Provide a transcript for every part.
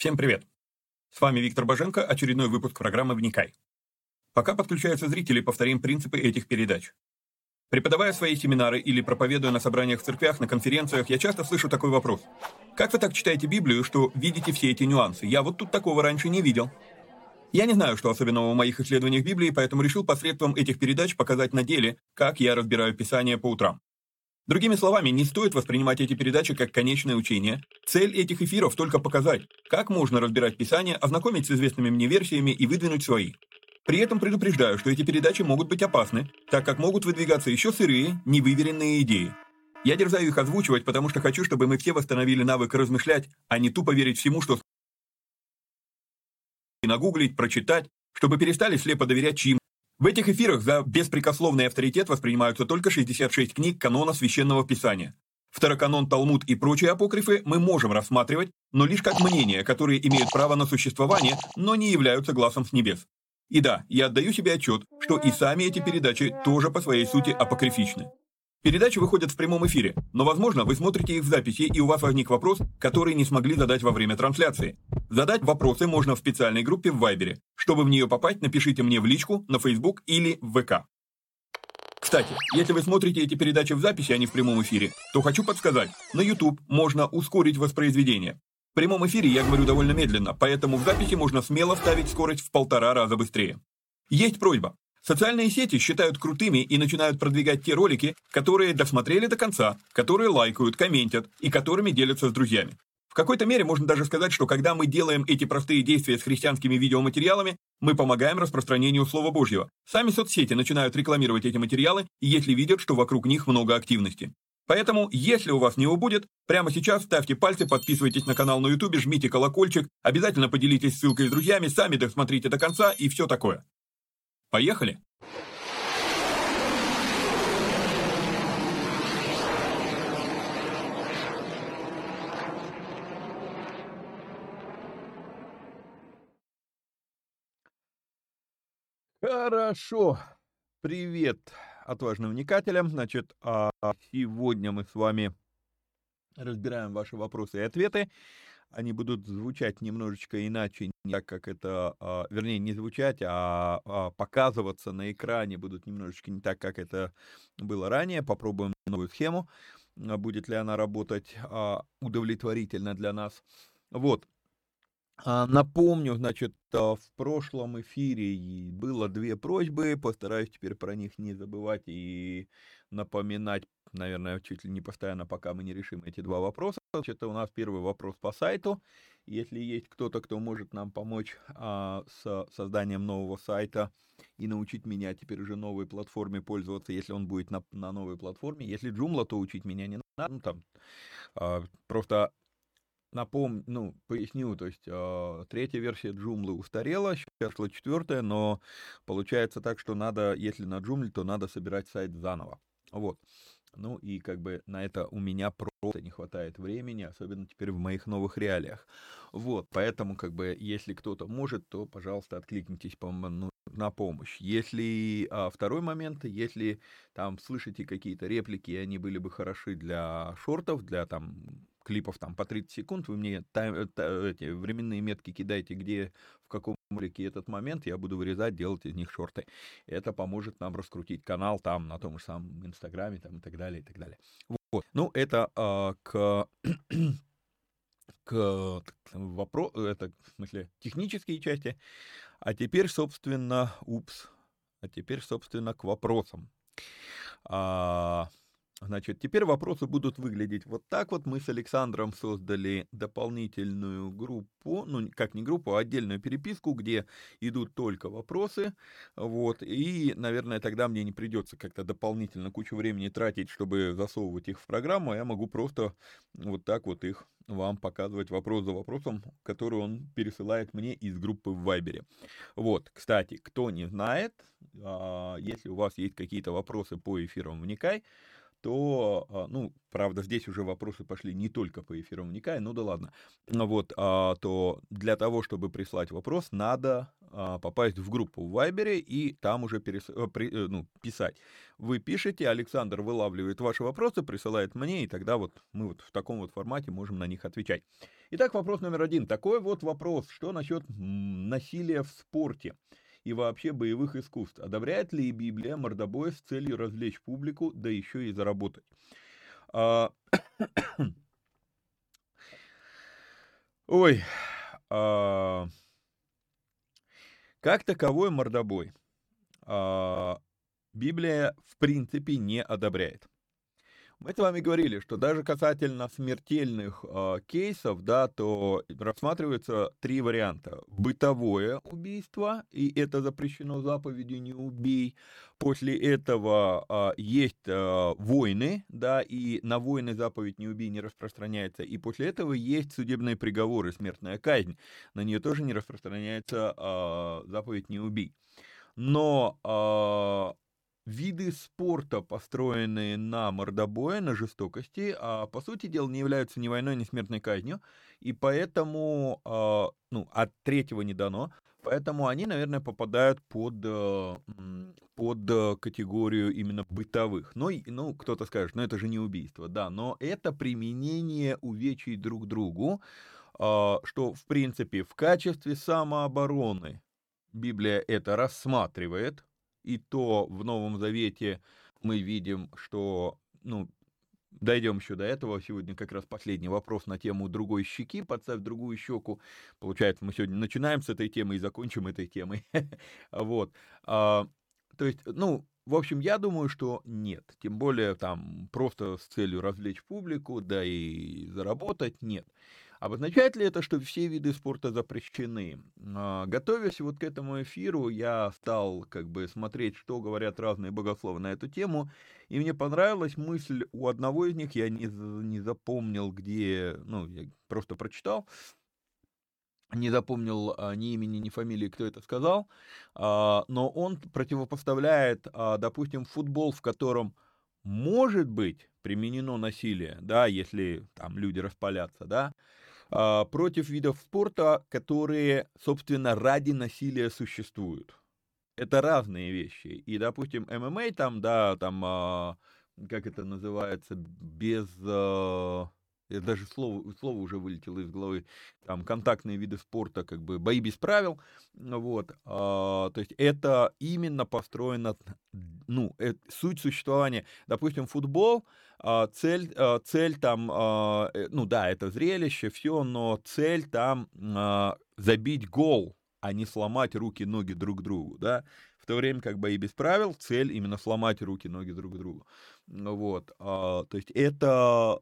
Всем привет! С вами Виктор Боженко, очередной выпуск программы «Вникай». Пока подключаются зрители, повторим принципы этих передач. Преподавая свои семинары или проповедуя на собраниях в церквях, на конференциях, я часто слышу такой вопрос. Как вы так читаете Библию, что видите все эти нюансы? Я вот тут такого раньше не видел. Я не знаю, что особенного в моих исследованиях Библии, поэтому решил посредством этих передач показать на деле, как я разбираю Писание по утрам. Другими словами, не стоит воспринимать эти передачи как конечное учение. Цель этих эфиров только показать, как можно разбирать Писание, ознакомить с известными мне версиями и выдвинуть свои. При этом предупреждаю, что эти передачи могут быть опасны, так как могут выдвигаться еще сырые, невыверенные идеи. Я дерзаю их озвучивать, потому что хочу, чтобы мы все восстановили навык размышлять, а не тупо верить всему, что и нагуглить, прочитать, чтобы перестали слепо доверять чьим. В этих эфирах за беспрекословный авторитет воспринимаются только 66 книг канона Священного Писания. Второканон, Талмуд и прочие апокрифы мы можем рассматривать, но лишь как мнения, которые имеют право на существование, но не являются глазом с небес. И да, я отдаю себе отчет, что и сами эти передачи тоже по своей сути апокрифичны. Передачи выходят в прямом эфире, но, возможно, вы смотрите их в записи, и у вас возник вопрос, который не смогли задать во время трансляции. Задать вопросы можно в специальной группе в Вайбере. Чтобы в нее попасть, напишите мне в личку, на Facebook или в ВК. Кстати, если вы смотрите эти передачи в записи, а не в прямом эфире, то хочу подсказать, на YouTube можно ускорить воспроизведение. В прямом эфире я говорю довольно медленно, поэтому в записи можно смело ставить скорость в полтора раза быстрее. Есть просьба. Социальные сети считают крутыми и начинают продвигать те ролики, которые досмотрели до конца, которые лайкают, комментят и которыми делятся с друзьями. В какой-то мере можно даже сказать, что когда мы делаем эти простые действия с христианскими видеоматериалами, мы помогаем распространению Слова Божьего. Сами соцсети начинают рекламировать эти материалы, если видят, что вокруг них много активности. Поэтому, если у вас не убудет, прямо сейчас ставьте пальцы, подписывайтесь на канал на YouTube, жмите колокольчик, обязательно поделитесь ссылкой с друзьями, сами досмотрите до конца и все такое. Поехали! Хорошо. Привет отважным вникателям. Значит, а, сегодня мы с вами разбираем ваши вопросы и ответы. Они будут звучать немножечко иначе, не так как это, а, вернее, не звучать, а, а показываться на экране будут немножечко не так, как это было ранее. Попробуем новую схему. Будет ли она работать удовлетворительно для нас. Вот, а, напомню, значит, а, в прошлом эфире было две просьбы, постараюсь теперь про них не забывать и напоминать, наверное, чуть ли не постоянно, пока мы не решим эти два вопроса. Это у нас первый вопрос по сайту. Если есть кто-то, кто может нам помочь а, с созданием нового сайта и научить меня теперь уже новой платформе пользоваться, если он будет на, на новой платформе. Если Joomla, то учить меня не надо. Ну, там, а, просто напомню, ну, поясню, то есть э, третья версия Joomla устарела, сейчас четвертая, но получается так, что надо, если на Joomla, то надо собирать сайт заново. Вот. Ну и как бы на это у меня просто не хватает времени, особенно теперь в моих новых реалиях. Вот, поэтому как бы если кто-то может, то, пожалуйста, откликнитесь по, ну, на помощь. Если а, второй момент, если там слышите какие-то реплики, и они были бы хороши для шортов, для там клипов там по 30 секунд, вы мне тайм, э, эти временные метки кидаете, где, в каком ролике этот момент, я буду вырезать, делать из них шорты. Это поможет нам раскрутить канал там, на том же самом Инстаграме, там и так далее, и так далее. Вот. Ну, это э, к к вопросу, это, в смысле, технические части. А теперь, собственно, упс, а теперь, собственно, к вопросам. А, Значит, теперь вопросы будут выглядеть вот так вот. Мы с Александром создали дополнительную группу, ну, как не группу, а отдельную переписку, где идут только вопросы. Вот, и, наверное, тогда мне не придется как-то дополнительно кучу времени тратить, чтобы засовывать их в программу, я могу просто вот так вот их вам показывать вопрос за вопросом, который он пересылает мне из группы в Вайбере. Вот, кстати, кто не знает, а, если у вас есть какие-то вопросы по эфирам «Вникай», то, а, ну, правда, здесь уже вопросы пошли не только по эфирам Никая, ну да ладно, вот, а, то для того, чтобы прислать вопрос, надо а, попасть в группу в Вайбере и там уже перес... Э. Э, ну, писать. Вы пишете, Александр вылавливает ваши вопросы, присылает мне, и тогда вот мы вот в таком вот формате можем на них отвечать. Итак, вопрос номер один. Такой вот вопрос, что насчет насилия в спорте? И вообще боевых искусств. Одобряет ли Библия мордобой с целью развлечь публику, да еще и заработать? А... Ой, а... как таковой мордобой а... Библия в принципе не одобряет. Мы с вами говорили, что даже касательно смертельных э, кейсов, да, то рассматриваются три варианта. Бытовое убийство, и это запрещено заповедью «не убей». После этого э, есть э, войны, да, и на войны заповедь «не убей» не распространяется. И после этого есть судебные приговоры, смертная казнь. На нее тоже не распространяется э, заповедь «не убей». Но виды спорта, построенные на мордобое, на жестокости, а, по сути дела не являются ни войной, ни смертной казнью, и поэтому, а, ну, от третьего не дано, поэтому они, наверное, попадают под, э, под категорию именно бытовых. Ну, ну, кто-то скажет, ну, это же не убийство, да, но это применение увечий друг другу, а, что, в принципе, в качестве самообороны Библия это рассматривает, и то в Новом Завете мы видим, что, ну, Дойдем еще до этого. Сегодня как раз последний вопрос на тему другой щеки. Подставь другую щеку. Получается, мы сегодня начинаем с этой темы и закончим этой темой. Вот. А, то есть, ну, в общем, я думаю, что нет. Тем более там просто с целью развлечь публику, да и заработать, нет. Обозначает ли это, что все виды спорта запрещены? А, готовясь вот к этому эфиру, я стал как бы смотреть, что говорят разные богословы на эту тему, и мне понравилась мысль у одного из них, я не, не запомнил, где, ну, я просто прочитал, не запомнил а, ни имени, ни фамилии, кто это сказал, а, но он противопоставляет, допустим, футбол, в котором может быть применено насилие, да, если там люди распалятся, да, против видов спорта, которые, собственно, ради насилия существуют. Это разные вещи. И, допустим, ММА там, да, там, а, как это называется, без... А, я даже слово, слово уже вылетело из головы, там, контактные виды спорта, как бы, бои без правил, вот, а, то есть это именно построено, ну, это, суть существования, допустим, футбол, а, цель, а, цель там, а, э, ну да, это зрелище, все, но цель там забить гол, а не сломать руки, ноги друг другу, да, то время как бои без правил, цель именно сломать руки, ноги друг другу. Вот, то есть это,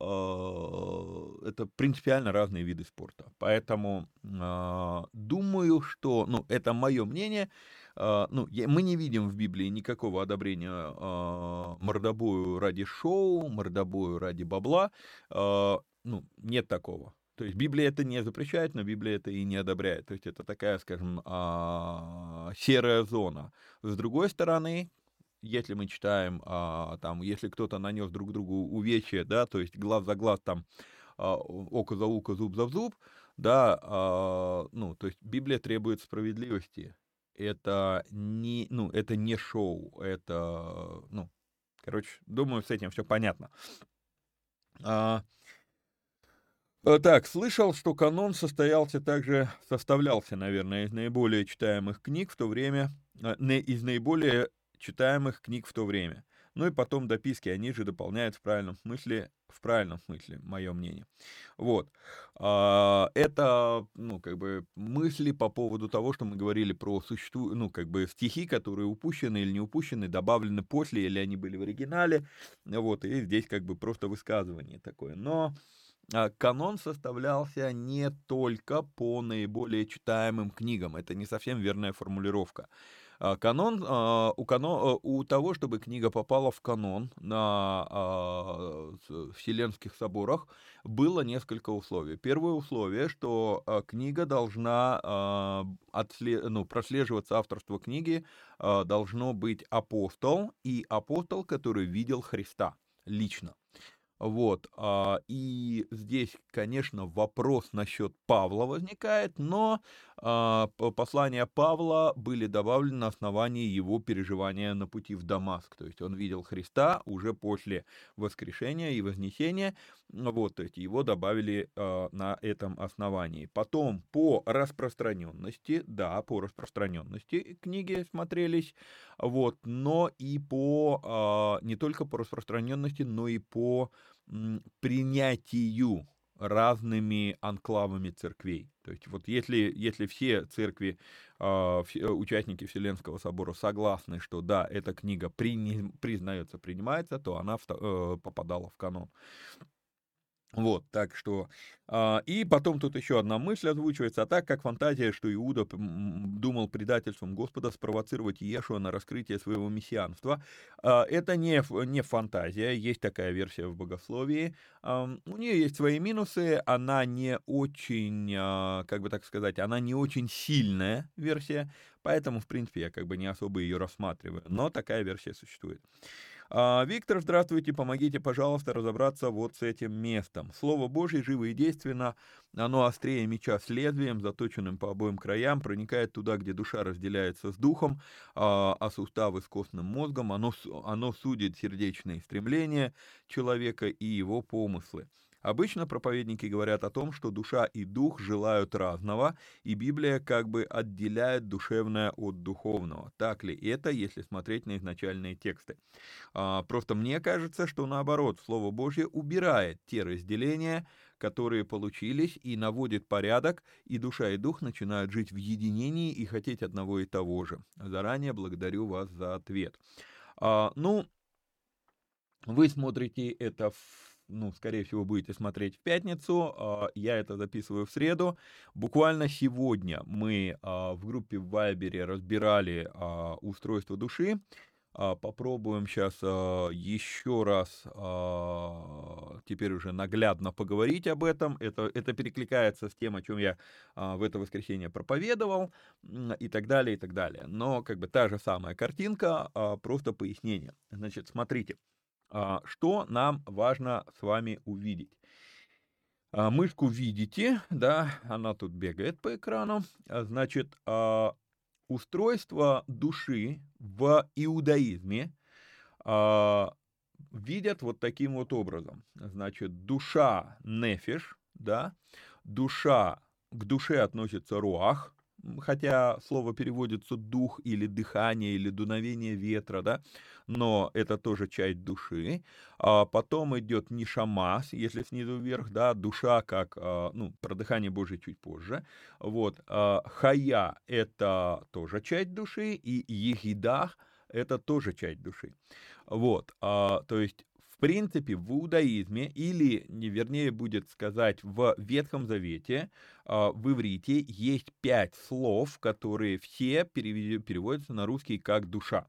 это принципиально разные виды спорта. Поэтому думаю, что, ну, это мое мнение, а, ну, мы не видим в Библии никакого одобрения а, мордобою ради шоу, мордобою ради бабла. А, ну, нет такого. То есть Библия это не запрещает, но Библия это и не одобряет. То есть это такая, скажем, серая зона. С другой стороны, если мы читаем, там, если кто-то нанес друг другу увечье, да, то есть глаз за глаз, там, око за око, зуб за зуб, да, ну, то есть Библия требует справедливости это не, ну, это не шоу, это, ну, короче, думаю, с этим все понятно. Э, так, слышал, что канон состоялся также, составлялся, наверное, из наиболее читаемых книг в то время, э, из наиболее читаемых книг в то время. Ну и потом дописки, они же дополняют в правильном смысле, в правильном смысле, мое мнение. Вот. А, это, ну, как бы, мысли по поводу того, что мы говорили про существу, ну, как бы, стихи, которые упущены или не упущены, добавлены после, или они были в оригинале, вот, и здесь, как бы, просто высказывание такое. Но канон составлялся не только по наиболее читаемым книгам, это не совсем верная формулировка. А, канон, а, у, канон, у того, чтобы книга попала в канон на а, Вселенских соборах, было несколько условий. Первое условие, что книга должна отслед... ну, прослеживаться авторство книги, должно быть апостол и апостол, который видел Христа. лично. Вот, а, и здесь, конечно, вопрос насчет Павла возникает, но а, послания Павла были добавлены на основании его переживания на пути в Дамаск. То есть он видел Христа уже после воскрешения и вознесения, вот, то есть его добавили а, на этом основании. Потом по распространенности, да, по распространенности книги смотрелись, вот, но и по, не только по распространенности, но и по принятию разными анклавами церквей. То есть вот если, если все церкви, э, участники Вселенского собора согласны, что да, эта книга при, признается, принимается, то она э, попадала в канон. Вот, так что... А, и потом тут еще одна мысль озвучивается, а так как фантазия, что Иуда думал предательством Господа спровоцировать Иешуа на раскрытие своего мессианства, а, это не, не фантазия, есть такая версия в богословии, а, у нее есть свои минусы, она не очень, а, как бы так сказать, она не очень сильная версия, поэтому, в принципе, я как бы не особо ее рассматриваю, но такая версия существует. А, Виктор, здравствуйте, помогите, пожалуйста, разобраться вот с этим местом. Слово Божье живо и действенно, оно острее меча с лезвием, заточенным по обоим краям, проникает туда, где душа разделяется с духом, а, а суставы с костным мозгом, оно, оно судит сердечные стремления человека и его помыслы. Обычно проповедники говорят о том, что душа и дух желают разного, и Библия как бы отделяет душевное от духовного. Так ли это, если смотреть на изначальные тексты? А, просто мне кажется, что наоборот, Слово Божье убирает те разделения, которые получились, и наводит порядок, и душа и дух начинают жить в единении и хотеть одного и того же. Заранее благодарю вас за ответ. А, ну, вы смотрите это в ну, скорее всего, будете смотреть в пятницу. А, я это записываю в среду. Буквально сегодня мы а, в группе в Вайбере разбирали а, устройство души. Попробуем сейчас еще раз теперь уже наглядно поговорить об этом. Это, это перекликается с тем, о чем я в это воскресенье проповедовал и так далее, и так далее. Но как бы та же самая картинка, просто пояснение. Значит, смотрите. А, что нам важно с вами увидеть? А, мышку видите, да, она тут бегает по экрану. А, значит, устройство души в иудаизме видят вот таким вот образом. Значит, душа нефиш, да, душа, к душе относится руах, хотя слово переводится дух или дыхание или дуновение ветра, да, но это тоже часть души. А потом идет нишамас, если снизу вверх, да, душа как, а, ну, про дыхание Божие чуть позже. Вот, а, хая — это тоже часть души, и ехидах — это тоже часть души. Вот, а, то есть в принципе, в иудаизме, или, не вернее будет сказать, в Ветхом Завете, а, в иврите есть пять слов, которые все переводятся на русский как «душа».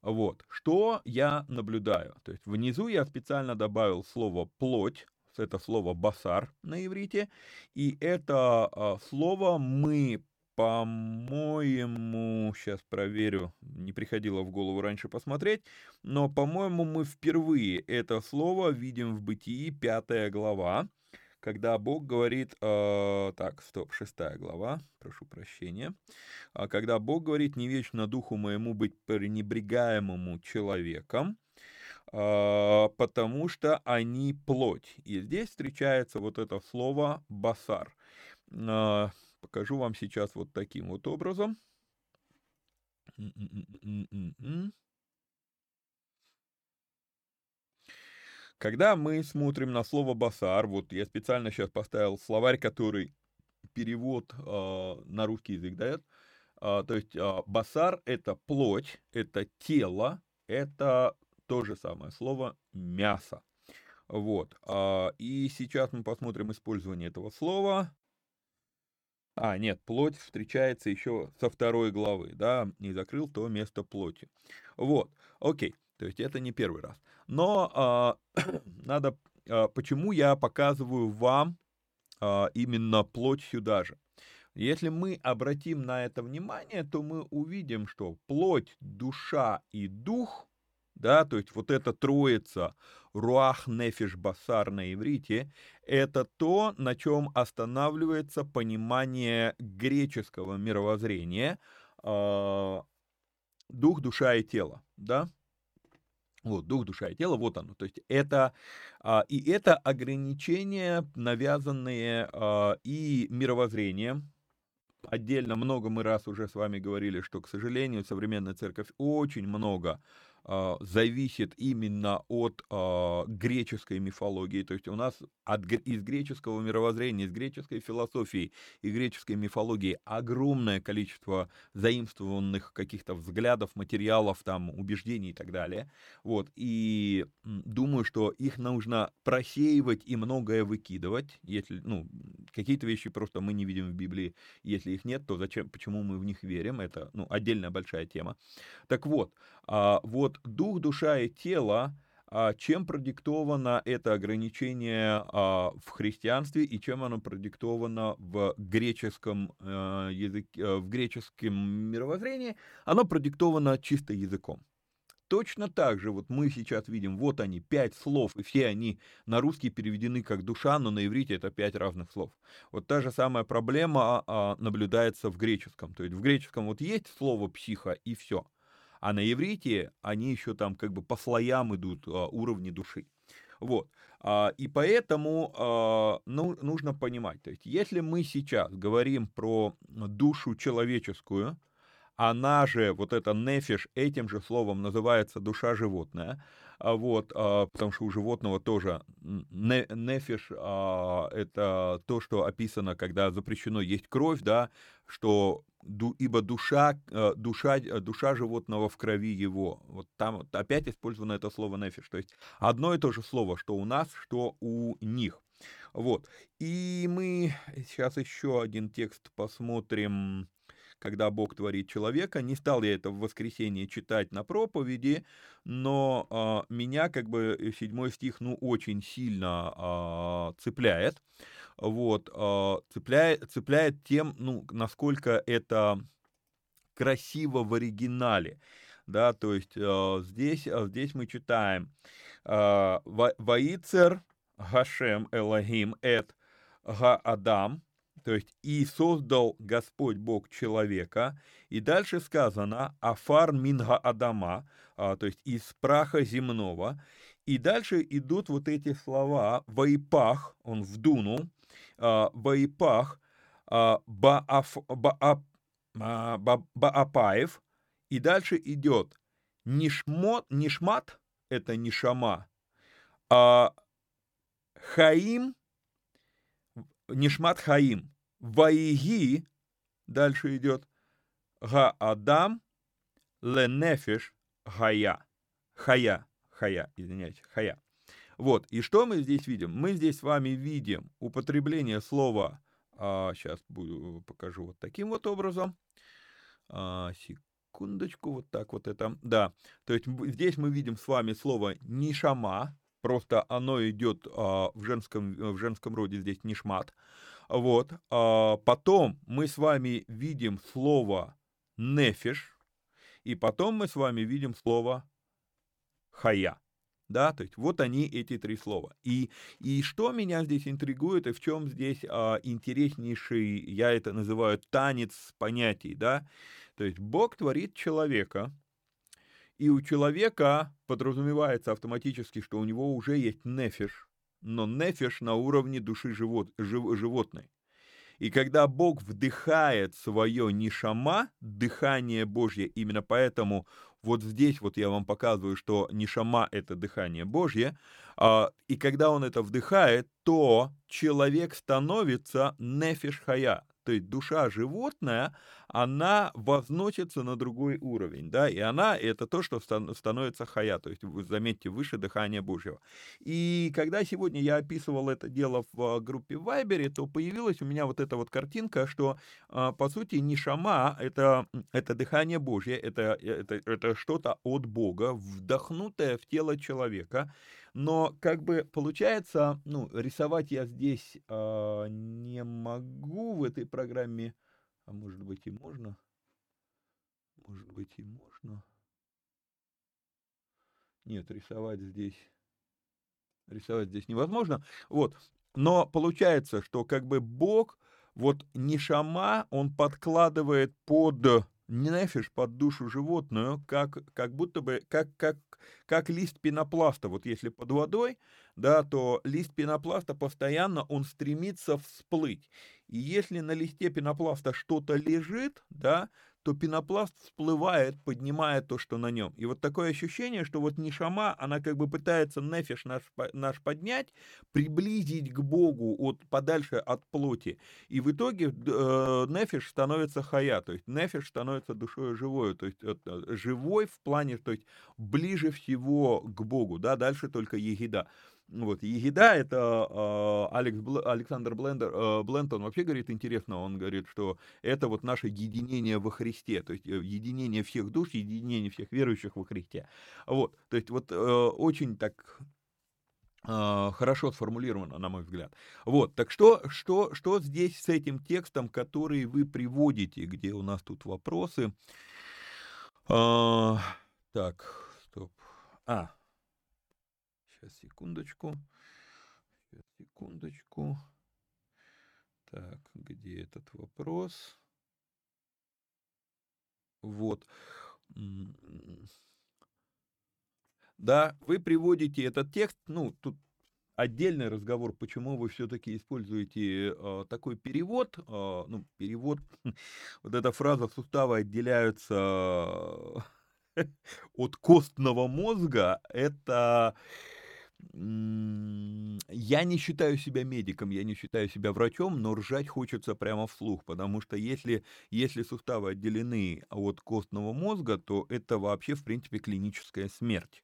Вот. Что я наблюдаю? То есть внизу я специально добавил слово «плоть», это слово «басар» на иврите, и это а, слово мы по-моему, сейчас проверю, не приходило в голову раньше посмотреть, но, по-моему, мы впервые это слово видим в Бытии, пятая глава, когда Бог говорит, э, так, стоп, шестая глава, прошу прощения, а когда Бог говорит, не вечно духу моему быть пренебрегаемому человеком, э, потому что они плоть. И здесь встречается вот это слово басар. Э, покажу вам сейчас вот таким вот образом. Когда мы смотрим на слово «басар», вот я специально сейчас поставил словарь, который перевод э, на русский язык дает. Э, то есть э, «басар» — это плоть, это тело, это то же самое слово «мясо». Вот. И сейчас мы посмотрим использование этого слова. А, нет, плоть встречается еще со второй главы, да, не закрыл то место плоти. Вот, окей. То есть это не первый раз. Но а, надо, а, почему я показываю вам а, именно плоть сюда же? Если мы обратим на это внимание, то мы увидим, что плоть, душа и дух, да, то есть вот эта троица руах, нефиш, басар на иврите, это то, на чем останавливается понимание греческого мировоззрения, э, дух, душа и тело, да, вот, дух, душа и тело, вот оно. То есть это, а, и это ограничения, навязанные а, и мировоззрением, отдельно много мы раз уже с вами говорили, что, к сожалению, современная церковь очень много зависит именно от а, греческой мифологии. То есть у нас от, из греческого мировоззрения, из греческой философии и греческой мифологии огромное количество заимствованных каких-то взглядов, материалов, там, убеждений и так далее. Вот. И думаю, что их нужно просеивать и многое выкидывать. Если, ну, какие-то вещи просто мы не видим в Библии. Если их нет, то зачем, почему мы в них верим? Это, ну, отдельная большая тема. Так вот, а, вот дух, душа и тело, а, чем продиктовано это ограничение а, в христианстве и чем оно продиктовано в греческом э, языке, э, в греческом мировоззрении, оно продиктовано чисто языком. Точно так же вот мы сейчас видим, вот они, пять слов, и все они на русский переведены как душа, но на иврите это пять разных слов. Вот та же самая проблема а, наблюдается в греческом. То есть в греческом вот есть слово психа и все – а на иврите они еще там как бы по слоям идут а, уровни души. Вот. А, и поэтому а, ну, нужно понимать, то есть если мы сейчас говорим про душу человеческую, она же, вот эта нефиш, этим же словом называется душа животная, вот, а, потому что у животного тоже не, нефиш а, это то, что описано, когда запрещено есть кровь, да, что ибо душа, э, душа, э, душа животного в крови его. Вот там опять использовано это слово нефиш. То есть одно и то же слово, что у нас, что у них. Вот. И мы сейчас еще один текст посмотрим, когда Бог творит человека. Не стал я это в воскресенье читать на проповеди, но э, меня как бы седьмой стих ну очень сильно э, цепляет вот, а, цепляет, цепляет тем, ну, насколько это красиво в оригинале, да, то есть а, здесь, здесь мы читаем «Ваицер Гашем Элогим эт Га Адам», то есть «И создал Господь Бог человека», и дальше сказано «Афар минга Адама», то есть «из праха земного», и дальше идут вот эти слова «Ваипах», он вдунул, Ваипах, Баапаев, и дальше идет Нишмот, Нишмат, это Нишама, а Хаим, Нишмат Хаим, Ваиги, дальше идет. Га Адам, Ленефиш, Хая, Хая, Хая, извиняюсь, Хая. Вот, и что мы здесь видим? Мы здесь с вами видим употребление слова, а, сейчас буду, покажу вот таким вот образом, а, секундочку, вот так вот это, да, то есть здесь мы видим с вами слово «нишама», просто оно идет а, в, женском, в женском роде, здесь «нишмат», вот, а, потом мы с вами видим слово «нефиш», и потом мы с вами видим слово «хая» да, то есть вот они, эти три слова. И, и что меня здесь интригует, и в чем здесь а, интереснейший, я это называю танец понятий, да, то есть Бог творит человека, и у человека подразумевается автоматически, что у него уже есть нефиш, но нефиш на уровне души живот, жив, животной. И когда Бог вдыхает свое нишама, дыхание Божье, именно поэтому вот здесь вот я вам показываю, что нишама — это дыхание Божье, а, и когда он это вдыхает, то человек становится нефиш хая, то есть душа животная, она возносится на другой уровень, да, и она это то, что становится хая, то есть, вы заметьте, выше дыхания Божьего. И когда сегодня я описывал это дело в группе в Вайбере, то появилась у меня вот эта вот картинка, что, а, по сути, не шама, это, это дыхание Божье, это, это, это что-то от Бога, вдохнутое в тело человека, но как бы получается, ну, рисовать я здесь э, не могу в этой программе, а может быть и можно, может быть и можно. Нет, рисовать здесь... Рисовать здесь невозможно. Вот. Но получается, что как бы Бог, вот Нишама, он подкладывает под нефиш, под душу животную, как, как будто бы, как, как, как лист пенопласта. Вот если под водой, да, то лист пенопласта постоянно, он стремится всплыть. И если на листе пенопласта что-то лежит, да, то пенопласт всплывает, поднимая то, что на нем. И вот такое ощущение, что вот Нишама, она как бы пытается нефиш наш, наш поднять, приблизить к Богу от, подальше от плоти. И в итоге э, нефиш становится хая, то есть нефиш становится душой живой, то есть э, живой в плане, то есть ближе всего к Богу, да, дальше только егида. Вот, Егида, это э, Алекс, Александр Блендер, э, Блентон вообще говорит интересно, он говорит, что это вот наше единение во Христе, то есть э, единение всех душ, единение всех верующих во Христе. Вот, то есть вот э, очень так э, хорошо сформулировано, на мой взгляд. Вот, так что, что, что здесь с этим текстом, который вы приводите, где у нас тут вопросы? Э, так, стоп. А, Сейчас, секундочку. Сейчас, секундочку. Так, где этот вопрос? Вот. Да, вы приводите этот текст, ну, тут отдельный разговор, почему вы все-таки используете э, такой перевод, э, ну, перевод, вот эта фраза суставы отделяются от костного мозга, это я не считаю себя медиком, я не считаю себя врачом, но ржать хочется прямо вслух, потому что если, если суставы отделены от костного мозга, то это вообще, в принципе, клиническая смерть.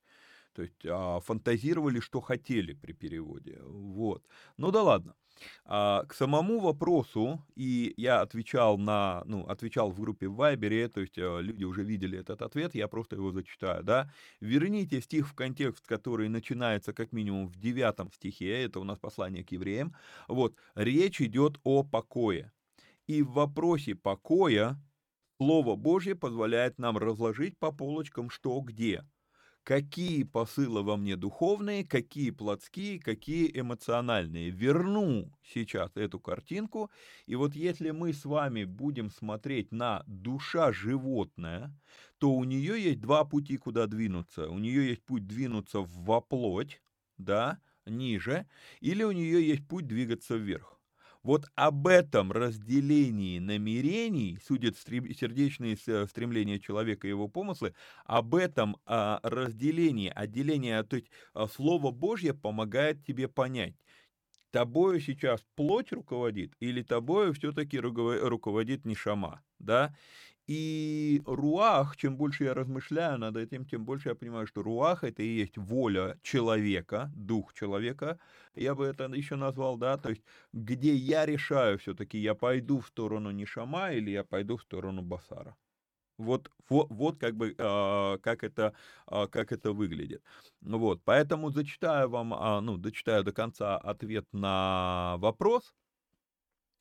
То есть а, фантазировали, что хотели при переводе. Вот. Ну да ладно. А, к самому вопросу, и я отвечал на, ну, отвечал в группе в Вайбере, то есть а, люди уже видели этот ответ, я просто его зачитаю, да. Верните стих в контекст, который начинается как минимум в девятом стихе, это у нас послание к евреям. Вот, речь идет о покое. И в вопросе покоя Слово Божье позволяет нам разложить по полочкам, что где – какие посылы во мне духовные, какие плотские, какие эмоциональные. Верну сейчас эту картинку, и вот если мы с вами будем смотреть на душа животное, то у нее есть два пути, куда двинуться. У нее есть путь двинуться в плоть, да, ниже, или у нее есть путь двигаться вверх. Вот об этом разделении намерений судят сердечные стремления человека и его помыслы, об этом а, разделении, отделении, то есть а, Слово Божье помогает тебе понять, тобою сейчас плоть руководит или тобою все-таки руководит не шама, да? И руах, чем больше я размышляю над этим, тем больше я понимаю, что руах это и есть воля человека, дух человека, я бы это еще назвал, да, то есть где я решаю все-таки, я пойду в сторону Нишама или я пойду в сторону Басара. Вот, вот, вот как бы э, как это э, как это выглядит. Вот, поэтому зачитаю вам, э, ну, дочитаю до конца ответ на вопрос.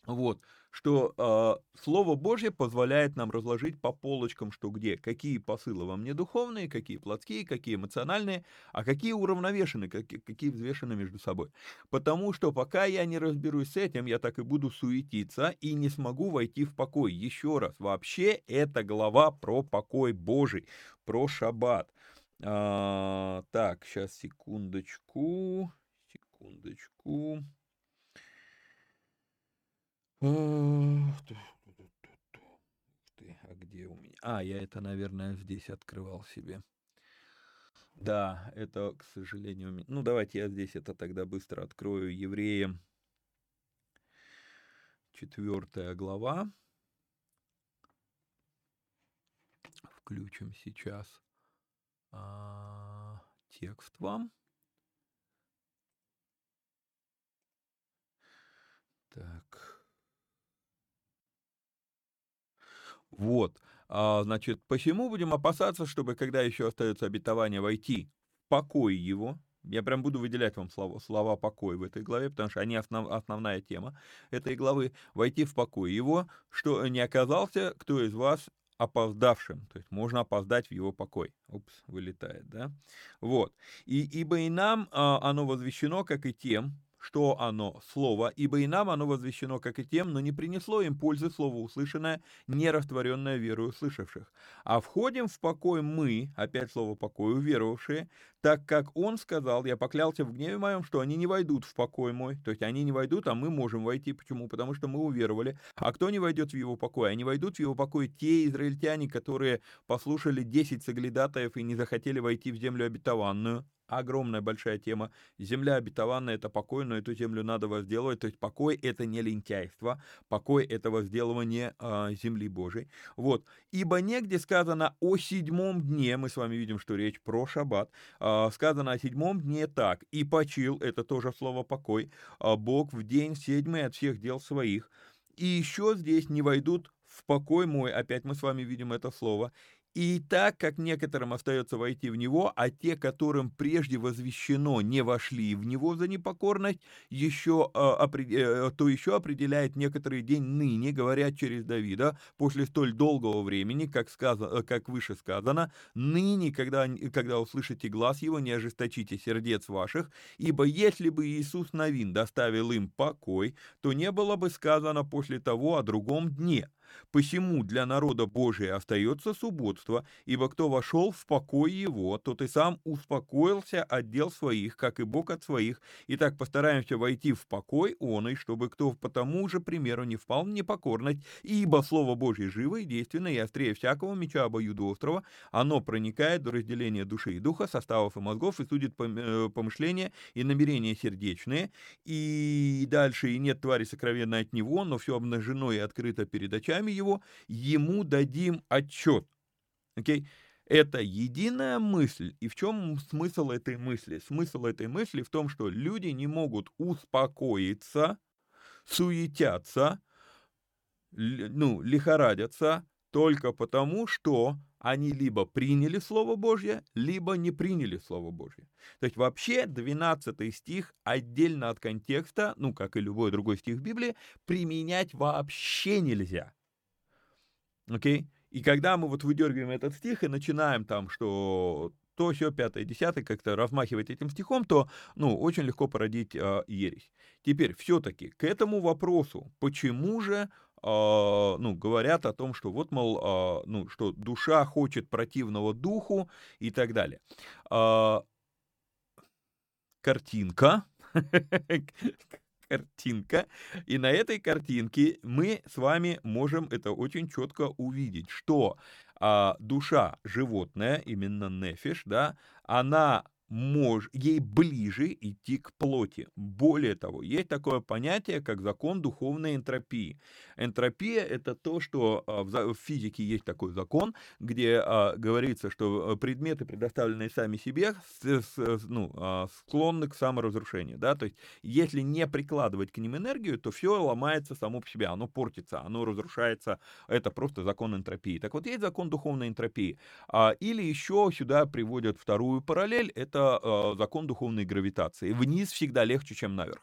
Вот, что э, Слово Божье позволяет нам разложить по полочкам, что где, какие посылы во мне духовные, какие плотские, какие эмоциональные, а какие уравновешены, какие, какие взвешены между собой. Потому что пока я не разберусь с этим, я так и буду суетиться и не смогу войти в покой. Еще раз, вообще это глава про покой Божий, про шаббат. А, так, сейчас секундочку, секундочку. А где у меня? А, я это, наверное, здесь открывал себе. Да, это, к сожалению, ну давайте я здесь это тогда быстро открою. Евреям четвертая глава. Включим сейчас а, текст вам. Так. Вот. А, значит, почему будем опасаться, чтобы, когда еще остается обетование, войти в покой его, я прям буду выделять вам слова, слова покой в этой главе, потому что они основ, основная тема этой главы. Войти в покой его, что не оказался кто из вас опоздавшим, то есть можно опоздать в его покой. Упс, вылетает, да? Вот. И, ибо и нам а, оно возвещено, как и тем, что оно слово, ибо и нам оно возвещено, как и тем, но не принесло им пользы слово услышанное, не растворенное верою услышавших. А входим в покой мы, опять слово покой, уверовавшие, так как он сказал, я поклялся в гневе моем, что они не войдут в покой мой, то есть они не войдут, а мы можем войти. Почему? Потому что мы уверовали. А кто не войдет в его покой? Они войдут в его покой те израильтяне, которые послушали 10 соглядатаев и не захотели войти в землю обетованную, огромная большая тема. Земля обетованная – это покой, но эту землю надо возделывать. То есть покой – это не лентяйство, покой – это возделывание э, земли Божией. Вот. «Ибо негде сказано о седьмом дне», мы с вами видим, что речь про шаббат, э, сказано о седьмом дне так, «и почил» – это тоже слово «покой», э, «Бог в день седьмый от всех дел своих». И еще здесь не войдут в покой мой, опять мы с вами видим это слово, и так как некоторым остается войти в него, а те, которым прежде возвещено, не вошли в него за непокорность, еще, э, то еще определяет некоторый день ныне, говорят через Давида, после столь долгого времени, как, сказано, как выше сказано, ныне, когда, когда услышите глаз его, не ожесточите сердец ваших, ибо если бы Иисус Новин доставил им покой, то не было бы сказано после того о другом дне. Посему для народа Божия остается субботство, ибо кто вошел в покой его, тот и сам успокоился от дел своих, как и Бог от своих. Итак, постараемся войти в покой он, и чтобы кто по тому же примеру не впал в непокорность, ибо Слово Божье живо и действенно, и острее всякого меча обоюдоострого, оно проникает до разделения души и духа, составов и мозгов, и судит э, помышления и намерения сердечные, и дальше, и нет твари сокровенной от него, но все обнажено и открыто перед очами, глазами его, ему дадим отчет. Okay? Это единая мысль. И в чем смысл этой мысли? Смысл этой мысли в том, что люди не могут успокоиться, суетятся, ну, лихорадятся только потому, что они либо приняли Слово Божье, либо не приняли Слово Божье. То есть вообще 12 стих отдельно от контекста, ну, как и любой другой стих Библии, применять вообще нельзя. Окей? И когда мы вот выдергиваем этот стих и начинаем там, что то, все, пятое, десятое, как-то размахивать этим стихом, то, ну, очень легко породить э, ересь. Теперь, все-таки, к этому вопросу, почему же, э, ну, говорят о том, что вот, мол, э, ну, что душа хочет противного духу и так далее. Э, картинка, картинка. И на этой картинке мы с вами можем это очень четко увидеть, что а, душа животное, именно нефиш, да, она мож, ей ближе идти к плоти. Более того, есть такое понятие, как закон духовной энтропии. Энтропия – это то, что а, в физике есть такой закон, где а, говорится, что э, предметы, предоставленные сами себе, ну, а, склонны к саморазрушению. Да? То есть, если не прикладывать к ним энергию, то все ломается само по себе, оно портится, оно разрушается. Это просто закон энтропии. Так вот, есть закон духовной энтропии. Или еще сюда приводят вторую параллель – это это э, закон духовной гравитации. Вниз всегда легче, чем наверх.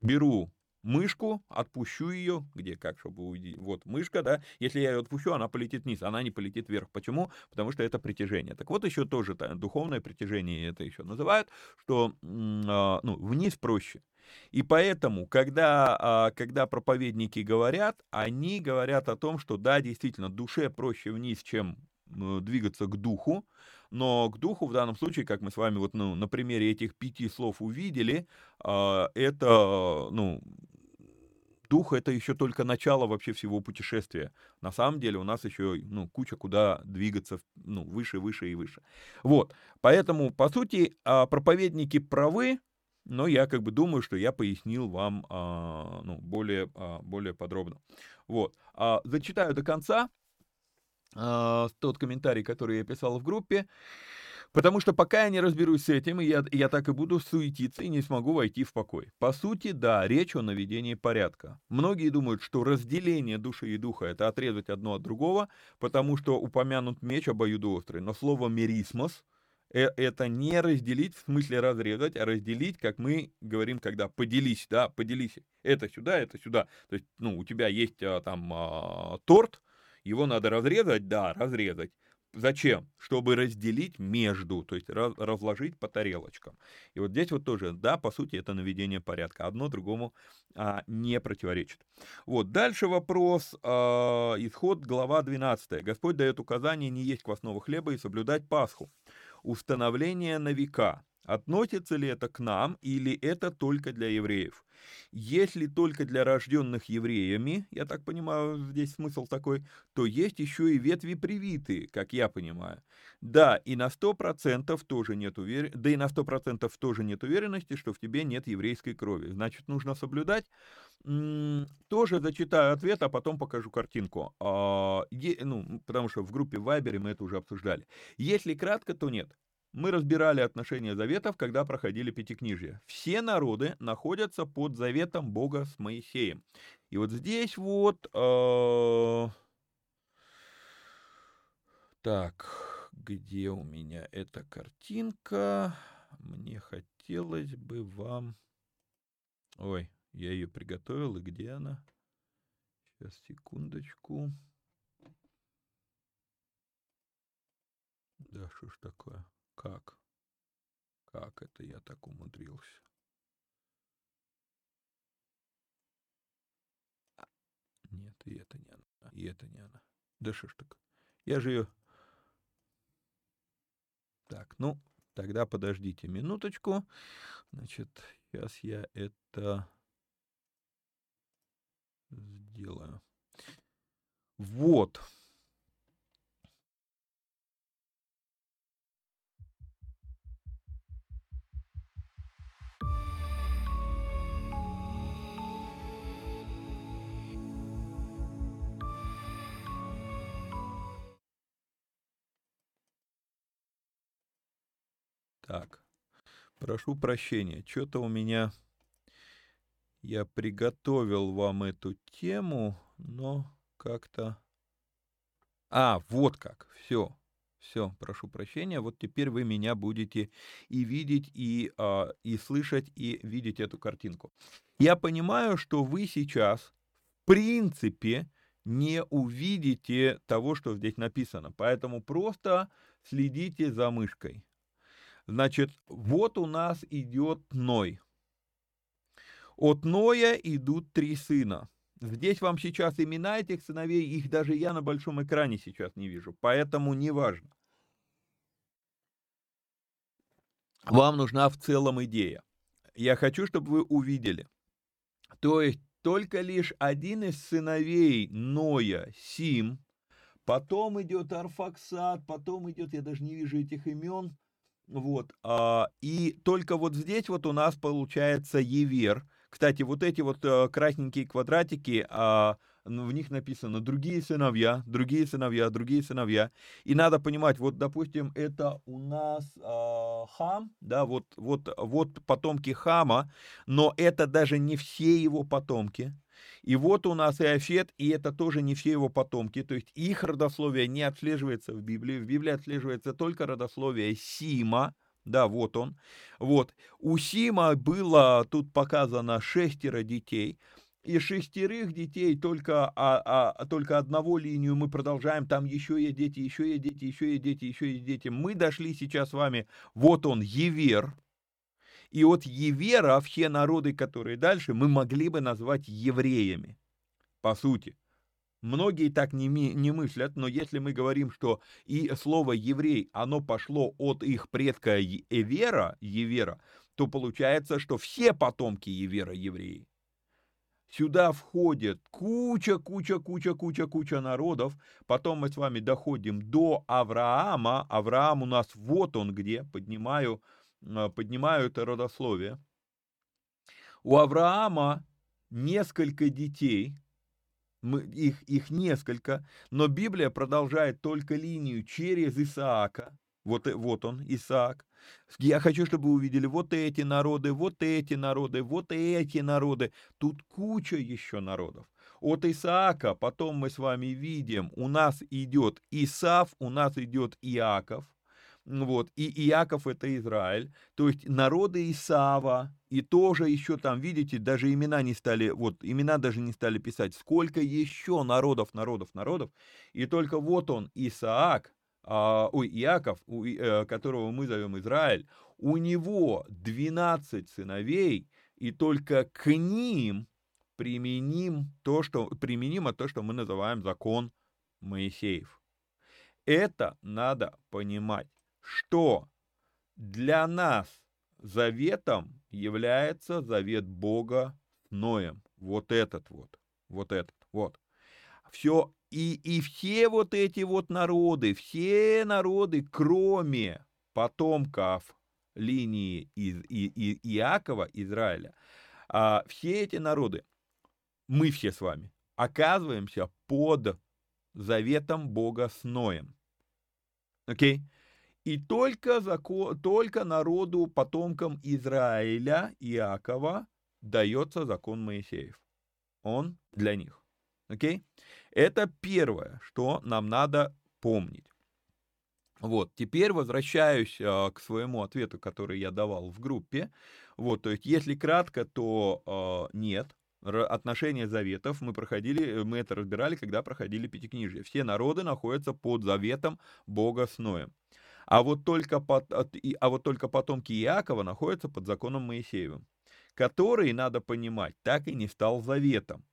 Беру мышку, отпущу ее, где как, чтобы уйти. Вот мышка, да, если я ее отпущу, она полетит вниз, она не полетит вверх. Почему? Потому что это притяжение. Так вот еще тоже духовное притяжение это еще называют, что э, ну, вниз проще. И поэтому, когда, а, когда проповедники говорят, они говорят о том, что да, действительно, душе проще вниз, чем двигаться к духу, но к духу в данном случае, как мы с вами вот ну, на примере этих пяти слов увидели, а, это, ну, дух это еще только начало вообще всего путешествия. На самом деле у нас еще ну, куча куда двигаться ну, выше, выше и выше. Вот, поэтому, по сути, а, проповедники правы, но я как бы думаю, что я пояснил вам а, ну, более, более подробно. Вот, зачитаю до конца. А, тот комментарий, который я писал в группе, потому что пока я не разберусь с этим, я, я так и буду суетиться и не смогу войти в покой. По сути, да, речь о наведении порядка. Многие думают, что разделение души и духа — это отрезать одно от другого, потому что упомянут меч обоюдоострый, но слово «мерисмос» э, это не разделить в смысле разрезать, а разделить, как мы говорим, когда поделись, да, поделись. Это сюда, это сюда. То есть, ну, у тебя есть а, там а, торт, Его надо разрезать? Да, разрезать. Зачем? Чтобы разделить между, то есть разложить по тарелочкам. И вот здесь вот тоже, да, по сути, это наведение порядка. Одно другому а, не противоречит. Вот, дальше вопрос, а, исход, глава 12. Господь дает указание не есть квасного хлеба и соблюдать Пасху. Установление на века. Относится ли это к нам или это только для евреев? Если только для рожденных евреями, я так понимаю, здесь смысл такой, то есть еще и ветви привитые, как я понимаю. Да, и на 100% тоже нет уверенности, да и на 100% тоже нет уверенности, что в тебе нет еврейской крови. Значит, нужно соблюдать. Тоже зачитаю ответ, а потом покажу картинку. А, ну, потому что в группе Вайбере мы это уже обсуждали. Если кратко, то нет. Мы разбирали отношения заветов, когда проходили Пятикнижие. Все народы находятся под заветом Бога с Моисеем. И вот здесь вот... Э... Так, где у меня эта картинка? Мне хотелось бы вам... Ой, я ее приготовил, и где она? Сейчас, секундочку. Да, что ж такое? Как? Как это я так умудрился? Нет, и это не она. И это не она. Да что ж так? Я же ее... Так, ну, тогда подождите минуточку. Значит, сейчас я это сделаю. Вот. Так, прошу прощения, что-то у меня... Я приготовил вам эту тему, но как-то... А, вот как, все, все, прошу прощения, вот теперь вы меня будете и видеть, и, а, и слышать, и видеть эту картинку. Я понимаю, что вы сейчас, в принципе, не увидите того, что здесь написано, поэтому просто следите за мышкой. Значит, вот у нас идет Ной. От Ноя идут три сына. Здесь вам сейчас имена этих сыновей, их даже я на большом экране сейчас не вижу, поэтому неважно. Вам нужна в целом идея. Я хочу, чтобы вы увидели. То есть только лишь один из сыновей Ноя, Сим, потом идет Арфаксад, потом идет, я даже не вижу этих имен, вот, а, и только вот здесь вот у нас получается Евер. Кстати, вот эти вот а, красненькие квадратики, а, в них написано другие сыновья, другие сыновья, другие сыновья. И надо понимать, вот, допустим, это у нас а, Хам, да, вот, вот, вот потомки Хама, но это даже не все его потомки. И вот у нас Иофет, и это тоже не все его потомки, то есть их родословие не отслеживается в Библии, в Библии отслеживается только родословие Сима, да, вот он. Вот. У Сима было тут показано шестеро детей. И шестерых детей только, а, а, только одного линию мы продолжаем. Там еще есть дети, еще есть дети, еще есть дети, еще есть дети. Мы дошли сейчас с вами. Вот он, Евер. И от Евера все народы, которые дальше, мы могли бы назвать евреями, по сути. Многие так не, не мыслят, но если мы говорим, что и слово еврей, оно пошло от их предка Евера, Евера, то получается, что все потомки Евера евреи. Сюда входит куча, куча, куча, куча, куча народов. Потом мы с вами доходим до Авраама. Авраам у нас вот он где, поднимаю а, поднимаю это родословие. У Авраама несколько детей, их, их несколько, но Библия продолжает только линию через Исаака. Вот, вот он, Исаак. Я хочу, чтобы вы увидели вот эти народы, вот эти народы, вот эти народы. Тут куча еще народов. От Исаака потом мы с вами видим, у нас идет Исав, у нас идет Иаков – вот, и Иаков это Израиль, то есть народы Исава, и тоже еще там, видите, даже имена не стали, вот, имена даже не стали писать, сколько еще народов, народов, народов, и только вот он, Исаак, а, ой, Иаков, у, э, которого мы зовем Израиль, у него 12 сыновей, и только к ним применим то, что, применимо то, что мы называем закон Моисеев. Это надо понимать, что для нас заветом является завет Бога с Ноем. Вот этот вот, вот этот, вот. Все, и, и все вот эти вот народы, все народы, кроме потомков линии из, из, из Иакова, Израиля, а, все эти народы, мы все с вами, оказываемся под заветом Бога с Ноем. Окей? Okay? И только, закон, только народу, потомкам Израиля, Иакова, дается закон Моисеев. Он для них. Окей? Okay? Это первое, что нам надо помнить. Вот, теперь возвращаюсь э, к своему ответу, который я давал в группе. Вот, то есть, если кратко, то э, нет. Отношения заветов мы проходили, мы это разбирали, когда проходили Пятикнижие. Все народы находятся под заветом Бога с Ноем. А вот только, под, а вот только потомки Иакова находятся под законом Моисеевым, который, надо понимать, так и не стал заветом.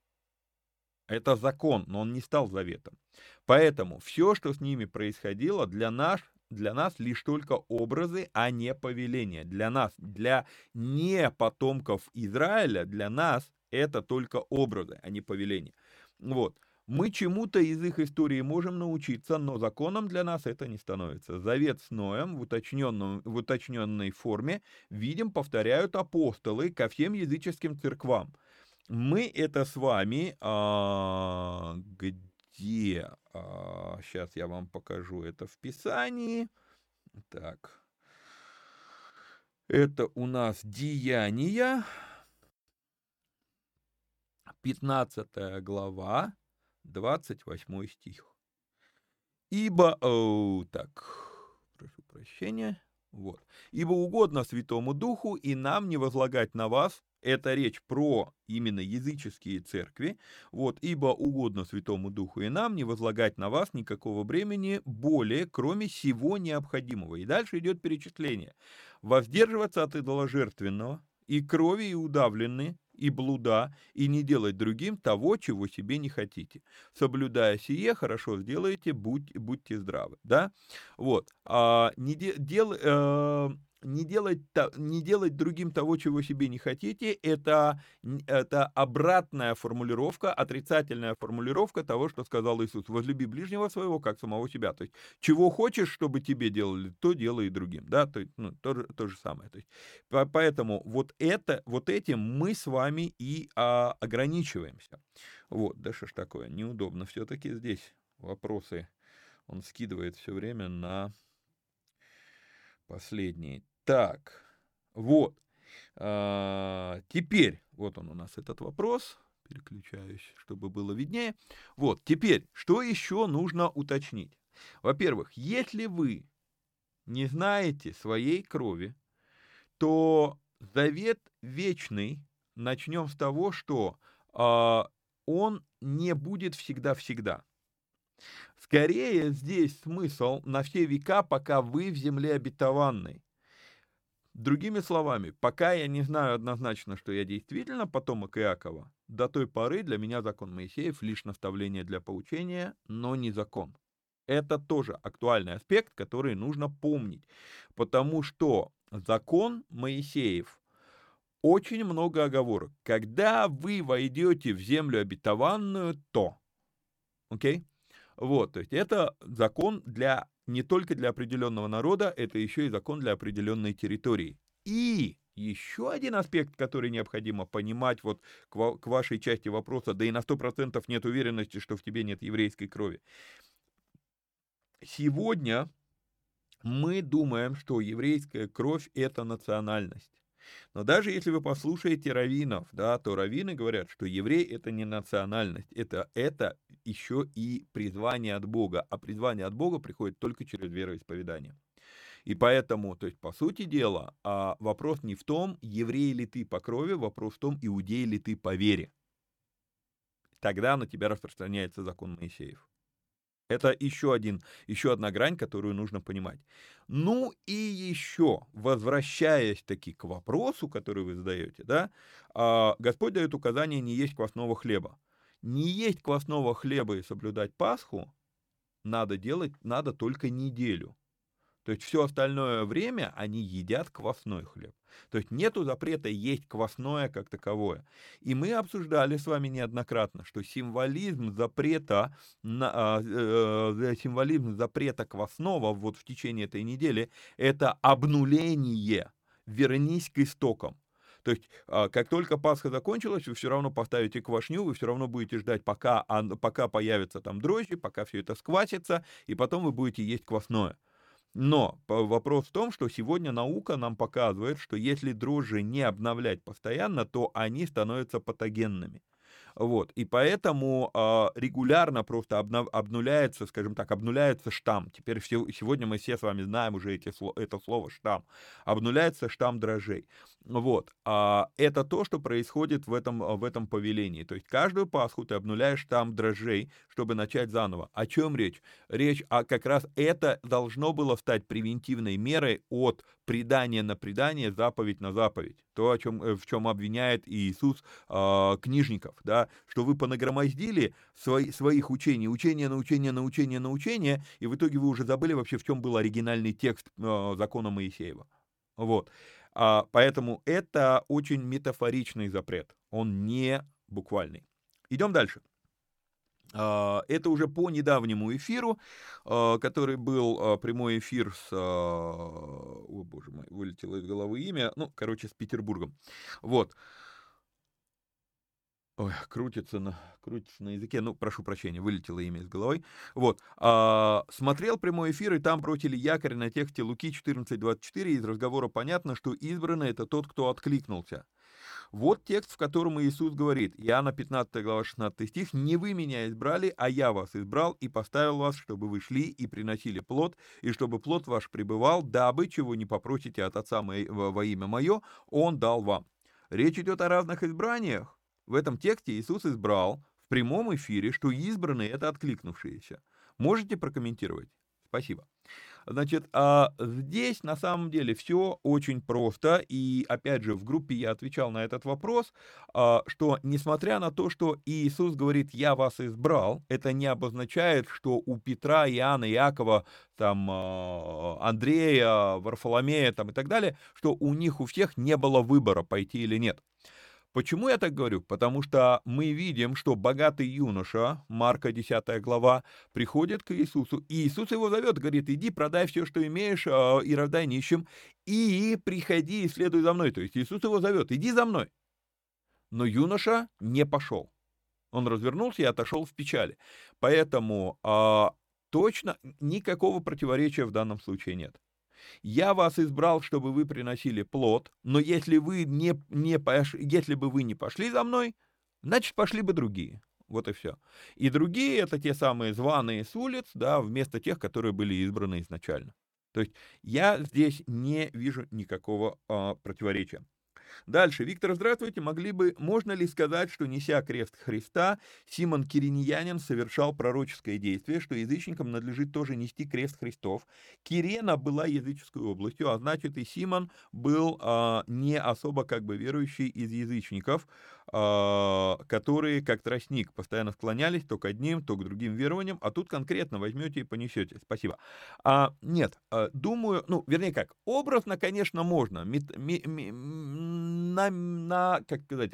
Это закон, но он не стал заветом. Поэтому все, что с ними происходило, для нас, для нас лишь только образы, а не повеления. Для нас, для не потомков Израиля, для нас это только образы, а не повеления. Вот. Мы чему-то из их истории можем научиться, но законом для нас это не становится. Завет с Ноем в, уточненном, в уточненной форме, видим, повторяют апостолы ко всем языческим церквам мы это с вами а, где? А, сейчас я вам покажу это в Писании. Так. Это у нас Деяния, 15 глава, 28 стих. Ибо, о, так, прошу прощения, вот. Ибо угодно Святому Духу и нам не возлагать на вас это речь про именно языческие церкви. Вот, ибо угодно Святому Духу и нам не возлагать на вас никакого бремени более, кроме всего необходимого. И дальше идет перечисление. Воздерживаться от идоложертвенного, и крови, и удавленные, и блуда, и не делать другим того, чего себе не хотите. Соблюдая сие, хорошо сделаете, будь, будьте здравы. Да? Вот. А, не де, дел, э, не делать, не делать другим того, чего себе не хотите, это, это обратная формулировка, отрицательная формулировка того, что сказал Иисус. Возлюби ближнего своего, как самого себя. То есть, чего хочешь, чтобы тебе делали, то делай и другим. Да? То, ну, то, то же самое. То есть, поэтому вот, это, вот этим мы с вами и а, ограничиваемся. Вот, да что ж такое, неудобно все-таки здесь вопросы он скидывает все время на последние. Так, вот. А, теперь, вот он у нас этот вопрос. Переключаюсь, чтобы было виднее. Вот, теперь, что еще нужно уточнить? Во-первых, если вы не знаете своей крови, то завет вечный, начнем с того, что э, он не будет всегда-всегда. Скорее здесь смысл на все века, пока вы в земле обетованной. Другими словами, пока я не знаю однозначно, что я действительно потомок Иакова, до той поры для меня закон Моисеев лишь наставление для поучения, но не закон. Это тоже актуальный аспект, который нужно помнить, потому что закон Моисеев очень много оговорок. Когда вы войдете в землю обетованную, то, окей? Okay? Вот, то есть это закон для не только для определенного народа, это еще и закон для определенной территории. И еще один аспект, который необходимо понимать вот к, вашей части вопроса, да и на 100% нет уверенности, что в тебе нет еврейской крови. Сегодня мы думаем, что еврейская кровь – это национальность. Но даже если вы послушаете раввинов, да, то раввины говорят, что еврей это не национальность, это, это еще и призвание от Бога, а призвание от Бога приходит только через вероисповедание. И поэтому, то есть, по сути дела, а, вопрос не в том, еврей ли ты по крови, вопрос в том, иудей ли ты по вере. Тогда на тебя распространяется закон Моисеев. Это еще, один, еще одна грань, которую нужно понимать. Ну и еще, возвращаясь таки к вопросу, который вы задаете, да, а, Господь дает указание не есть квасного хлеба. Не есть квасного хлеба и соблюдать Пасху надо делать, надо только неделю. То есть все остальное время они едят квасной хлеб. То есть нету запрета есть квасное как таковое. И мы обсуждали с вами неоднократно, что символизм запрета, на, э, э, символизм запрета квасного вот в течение этой недели это обнуление. Вернись к истокам. То есть, а, как только Пасха закончилась, вы все равно поставите квашню, вы все равно будете ждать, пока, пока появятся там дрожжи, пока все это сквасится, и потом вы будете есть квасное. Но вопрос в том, что сегодня наука нам показывает, что если дрожжи не обновлять постоянно, то они становятся патогенными. Вот, и поэтому э, регулярно просто обнов, обнуляется, скажем так, обнуляется штамм. Теперь все, сегодня мы все с вами знаем уже эти, это слово штамм. Обнуляется штамм дрожжей. Вот, а это то, что происходит в этом, в этом повелении. То есть каждую Пасху ты обнуляешь штамм дрожжей, чтобы начать заново. О чем речь? Речь о как раз это должно было стать превентивной мерой от предания на предание, заповедь на заповедь. То, о чем, э, в чем обвиняет Иисус э, книжников, да, что вы понагромоздили свои, своих учений, учение на учение на учение на учение, и в итоге вы уже забыли вообще, в чем был оригинальный текст э, закона Моисеева. Вот. А, поэтому это очень метафоричный запрет, он не буквальный. Идем дальше. А, это уже по недавнему эфиру, а, который был а, прямой эфир с... О, боже мой, вылетело из головы имя. Ну, короче, с Петербургом. Вот. Ой, крутится на, крутится на языке, ну, прошу прощения, вылетело имя из головы. Вот, а, смотрел прямой эфир, и там бросили якорь на тексте Луки 14.24, из разговора понятно, что избранный — это тот, кто откликнулся. Вот текст, в котором Иисус говорит, Иоанна 15 глава 16 стих, «Не вы меня избрали, а я вас избрал и поставил вас, чтобы вы шли и приносили плод, и чтобы плод ваш пребывал, дабы, чего не попросите от Отца во имя Мое, Он дал вам». Речь идет о разных избраниях. В этом тексте Иисус избрал в прямом эфире, что избранные — это откликнувшиеся. Можете прокомментировать? Спасибо. Значит, а здесь на самом деле все очень просто, и опять же в группе я отвечал на этот вопрос, а, что несмотря на то, что Иисус говорит «я вас избрал», это не обозначает, что у Петра, Иоанна, Иакова, там, а, Андрея, Варфоломея там, и так далее, что у них у всех не было выбора, пойти или нет. Почему я так говорю? Потому что мы видим, что богатый юноша, Марка 10 глава, приходит к Иисусу, и Иисус его зовет, говорит, иди продай все, что имеешь, а, и раздай нищим, и приходи и следуй за мной. То есть Иисус его зовет, иди за мной. Но юноша не пошел. Он развернулся и отошел в печали. Поэтому а, точно никакого противоречия в данном случае нет. Я вас избрал, чтобы вы приносили плод, но если вы не, не пош... если бы вы не пошли за мной, значит, пошли бы другие. Вот и все. И другие это те самые званые с улиц, да, вместо тех, которые были избраны изначально. То есть я здесь не вижу никакого а, противоречия. Дальше. Виктор, здравствуйте. Могли бы, можно ли сказать, что, неся крест Христа, Симон Кириньянин совершал пророческое действие, что язычникам надлежит тоже нести крест Христов? Кирена была языческой областью, а значит и Симон был а, не особо как бы верующий из язычников, а, которые, как тростник, постоянно склонялись то к одним, то к другим верованиям, а тут конкретно возьмете и понесете. Спасибо. А, нет, а, думаю, ну, вернее как, образно, конечно, можно. Мет, ми, ми, на, на, как сказать,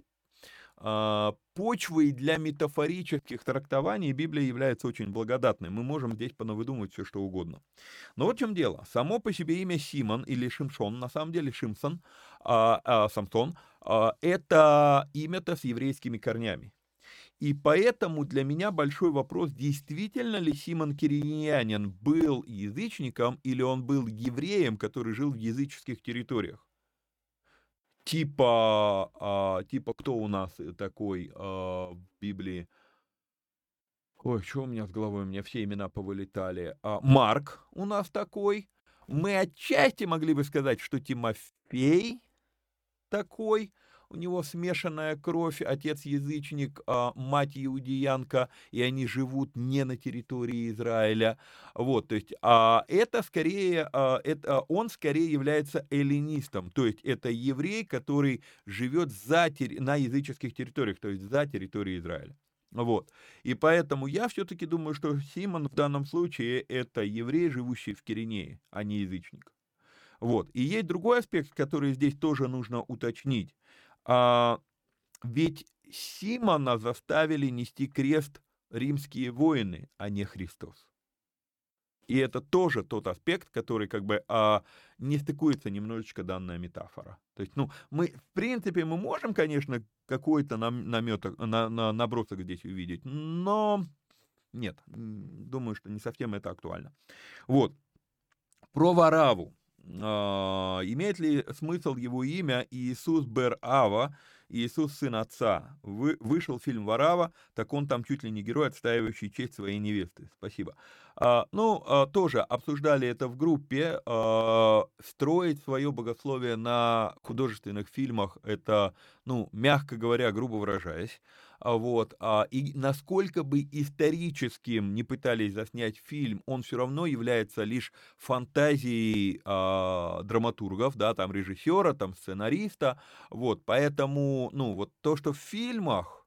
а, почвой для метафорических трактований Библия является очень благодатной. Мы можем здесь понавыдумывать все, что угодно. Но вот в чем дело. Само по себе имя Симон или Шимшон, на самом деле Шимсон, а, а, Самсон, а, это имя-то с еврейскими корнями. И поэтому для меня большой вопрос, действительно ли Симон Кириньянин был язычником или он был евреем, который жил в языческих территориях типа, а, типа кто у нас такой а, в Библии? Ой, что у меня с головой? У меня все имена повылетали. А, Марк у нас такой. мы отчасти могли бы сказать, что Тимофей такой, у него смешанная кровь, отец язычник, а мать иудеянка, и они живут не на территории Израиля. Вот, то есть а это скорее, а, это, он скорее является эллинистом, то есть это еврей, который живет за, на языческих территориях, то есть за территорией Израиля. Вот. И поэтому я все-таки думаю, что Симон в данном случае это еврей, живущий в Киринее, а не язычник. Вот. И есть другой аспект, который здесь тоже нужно уточнить. А, ведь Симона заставили нести крест римские воины, а не Христос. И это тоже тот аспект, который как бы а, не стыкуется немножечко данная метафора. То есть, ну, мы, в принципе, мы можем, конечно, какой-то намет, на, на, набросок здесь увидеть, но нет, думаю, что не совсем это актуально. Вот. Про Вараву. А, имеет ли смысл его имя Иисус Бер Ава, Иисус сын отца? Вы, вышел фильм Варава, так он там чуть ли не герой, отстаивающий честь своей невесты. Спасибо. А, ну, а, тоже обсуждали это в группе. А, строить свое богословие на художественных фильмах, это, ну, мягко говоря, грубо выражаясь. А, вот, а, и насколько бы историческим не пытались заснять фильм, он все равно является лишь фантазией а, драматургов, да, там режиссера, там сценариста, вот, поэтому, ну, вот то, что в фильмах,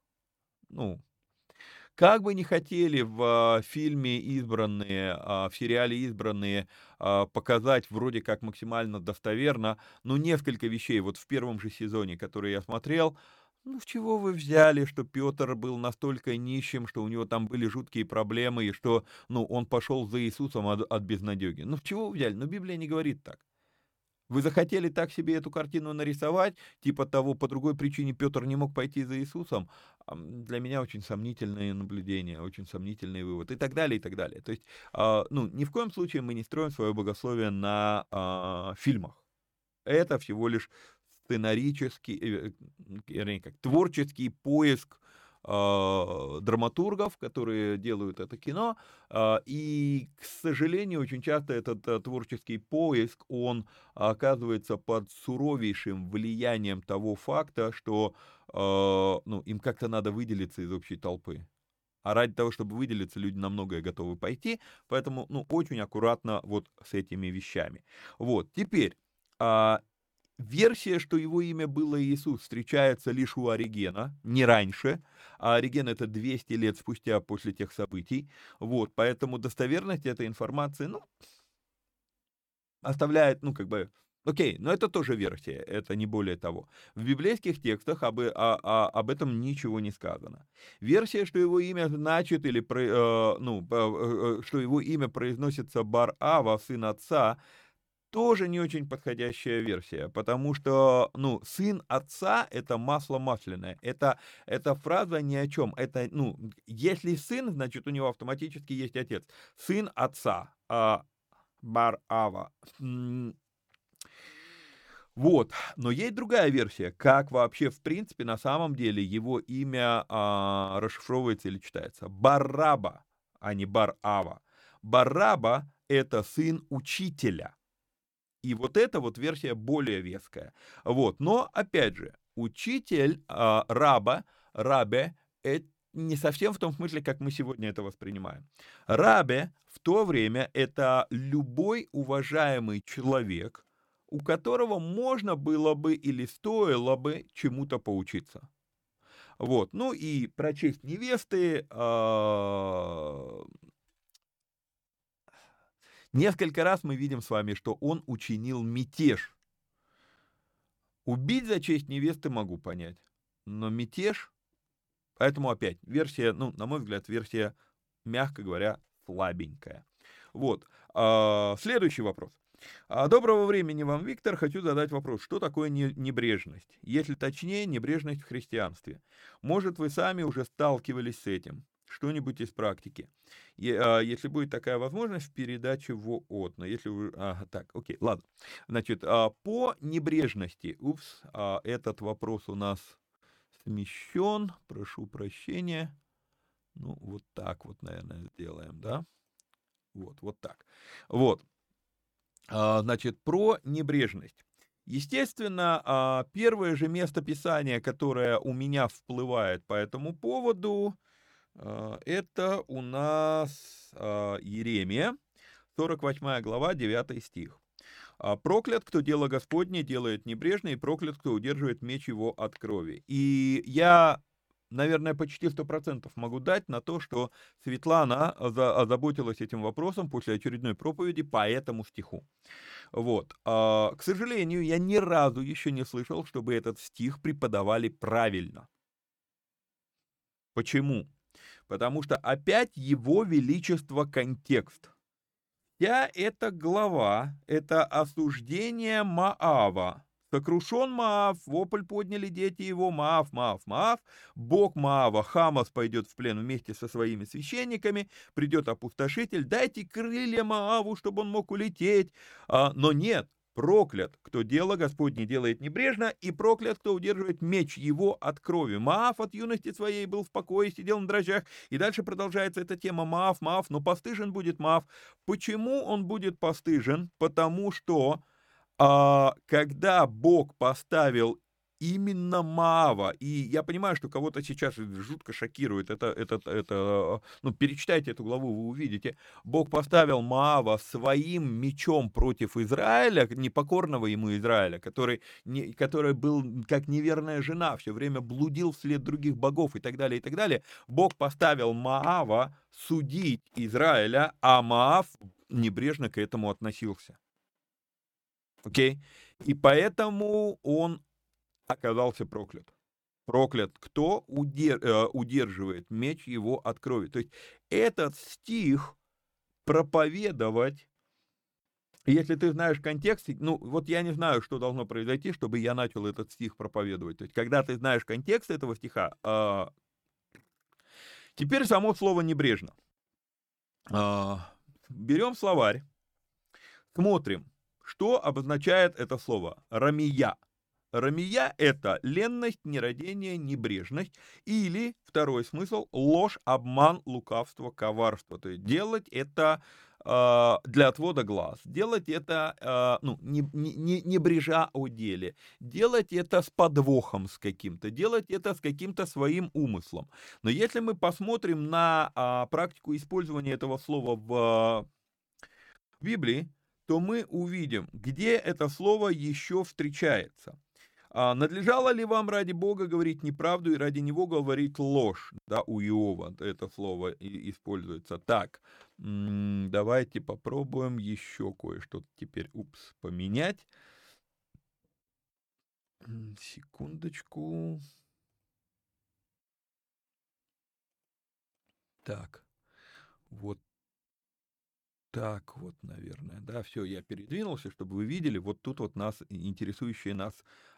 ну, как бы не хотели в фильме избранные, в сериале избранные показать вроде как максимально достоверно, но несколько вещей. Вот в первом же сезоне, который я смотрел, ну, с чего вы взяли, что Петр был настолько нищим, что у него там были жуткие проблемы, и что, ну, он пошел за Иисусом от, от безнадеги? Ну, с чего вы взяли? Ну, Библия не говорит так. Вы захотели так себе эту картину нарисовать, типа того, по другой причине Петр не мог пойти за Иисусом? Для меня очень сомнительное наблюдение, очень сомнительный вывод и так далее, и так далее. То есть, а, ну, ни в коем случае мы не строим свое богословие на а, фильмах. Это всего лишь сценарический, э, вернее, как творческий поиск э, драматургов, которые делают это кино. Э, и, к сожалению, очень часто этот э, творческий поиск, он оказывается под суровейшим влиянием того факта, что э, ну, им как-то надо выделиться из общей толпы. А ради того, чтобы выделиться, люди на многое готовы пойти. Поэтому, ну, очень аккуратно вот с этими вещами. Вот, теперь, а, Версия, что его имя было Иисус, встречается лишь у Оригена, не раньше, а Ориген это 200 лет спустя после тех событий, вот, поэтому достоверность этой информации, ну, оставляет, ну, как бы, окей, но это тоже версия, это не более того. В библейских текстах об, о, о, об этом ничего не сказано. Версия, что его имя значит, или, э, ну, э, э, что его имя произносится Бар-Ава, сын отца, тоже не очень подходящая версия, потому что, ну, сын отца — это масло масляное. Это, эта фраза ни о чем. Это, ну, если сын, значит, у него автоматически есть отец. Сын отца, а, Бар-Ава. Вот, но есть другая версия, как вообще, в принципе, на самом деле его имя а, расшифровывается или читается. Бараба, а не Бар-Ава. Бараба — это сын учителя. И вот эта вот версия более веская. Вот. Но, опять же, учитель э, раба, рабе, это не совсем в том смысле, как мы сегодня это воспринимаем. Рабе в то время это любой уважаемый человек, у которого можно было бы или стоило бы чему-то поучиться. Вот, ну и про честь невесты, э, Несколько раз мы видим с вами, что он учинил мятеж. Убить за честь невесты могу понять, но мятеж... Поэтому опять, версия, ну, на мой взгляд, версия, мягко говоря, слабенькая. Вот. А, следующий вопрос. А, доброго времени вам, Виктор. Хочу задать вопрос. Что такое небрежность? Если точнее, небрежность в христианстве. Может, вы сами уже сталкивались с этим? Что-нибудь из практики. А, если будет такая возможность в передаче в ООТ. Но если вы... А, так, окей, ладно. Значит, а, по небрежности. Упс, а, этот вопрос у нас смещен. Прошу прощения. Ну, вот так вот, наверное, сделаем, да? Вот, вот так. Вот. Значит, про небрежность. Естественно, первое же место писания, которое у меня всплывает по этому поводу, это у нас Еремия, 48 глава, 9 стих. «Проклят, кто дело Господне делает небрежно, и проклят, кто удерживает меч его от крови». И я наверное, почти 100% могу дать на то, что Светлана озаботилась этим вопросом после очередной проповеди по этому стиху. Вот. А, к сожалению, я ни разу еще не слышал, чтобы этот стих преподавали правильно. Почему? Потому что опять его величество контекст. Вся эта глава – это осуждение Маава, Сокрушен Маав, вопль подняли дети его, Маав, Маав, Маав. Бог Маава, Хамас пойдет в плен вместе со своими священниками, придет опустошитель, дайте крылья Мааву, чтобы он мог улететь. А, но нет, проклят, кто дело Господне делает небрежно, и проклят, кто удерживает меч его от крови. Маав от юности своей был в покое, сидел на дрожжах, и дальше продолжается эта тема Маав, Маав, но постыжен будет Маав. Почему он будет постыжен? Потому что а, когда Бог поставил именно Маава, и я понимаю, что кого-то сейчас жутко шокирует, это, это, это, ну, перечитайте эту главу, вы увидите, Бог поставил Маава своим мечом против Израиля, непокорного ему Израиля, который, не, который был как неверная жена, все время блудил вслед других богов и так далее, и так далее, Бог поставил Маава судить Израиля, а Маав небрежно к этому относился. Окей? И поэтому он оказался проклят. Проклят кто э, удерживает меч его от крови. То есть этот стих проповедовать если ты знаешь контекст, ну вот я не знаю, что должно произойти, чтобы я начал этот стих проповедовать. То есть, когда ты знаешь контекст этого стиха, э, теперь само слово небрежно. Э, берем словарь, смотрим, что обозначает это слово? Рамия. Рамия – это ленность, нерадение, небрежность. Или, второй смысл, ложь, обман, лукавство, коварство. То есть делать это э, для отвода глаз. Делать это, э, ну, не, не, не брежа о деле. Делать это с подвохом с каким-то. Делать это с каким-то своим умыслом. Но если мы посмотрим на э, практику использования этого слова в, в Библии, то мы увидим, где это слово еще встречается. А надлежало ли вам ради Бога говорить неправду и ради Него говорить ложь? Да, у Иова это слово используется. Так, давайте попробуем еще кое-что теперь, упс, поменять. Секундочку. Так, вот так вот, наверное, да, все, я передвинулся, чтобы вы видели, вот тут вот нас, интересующие нас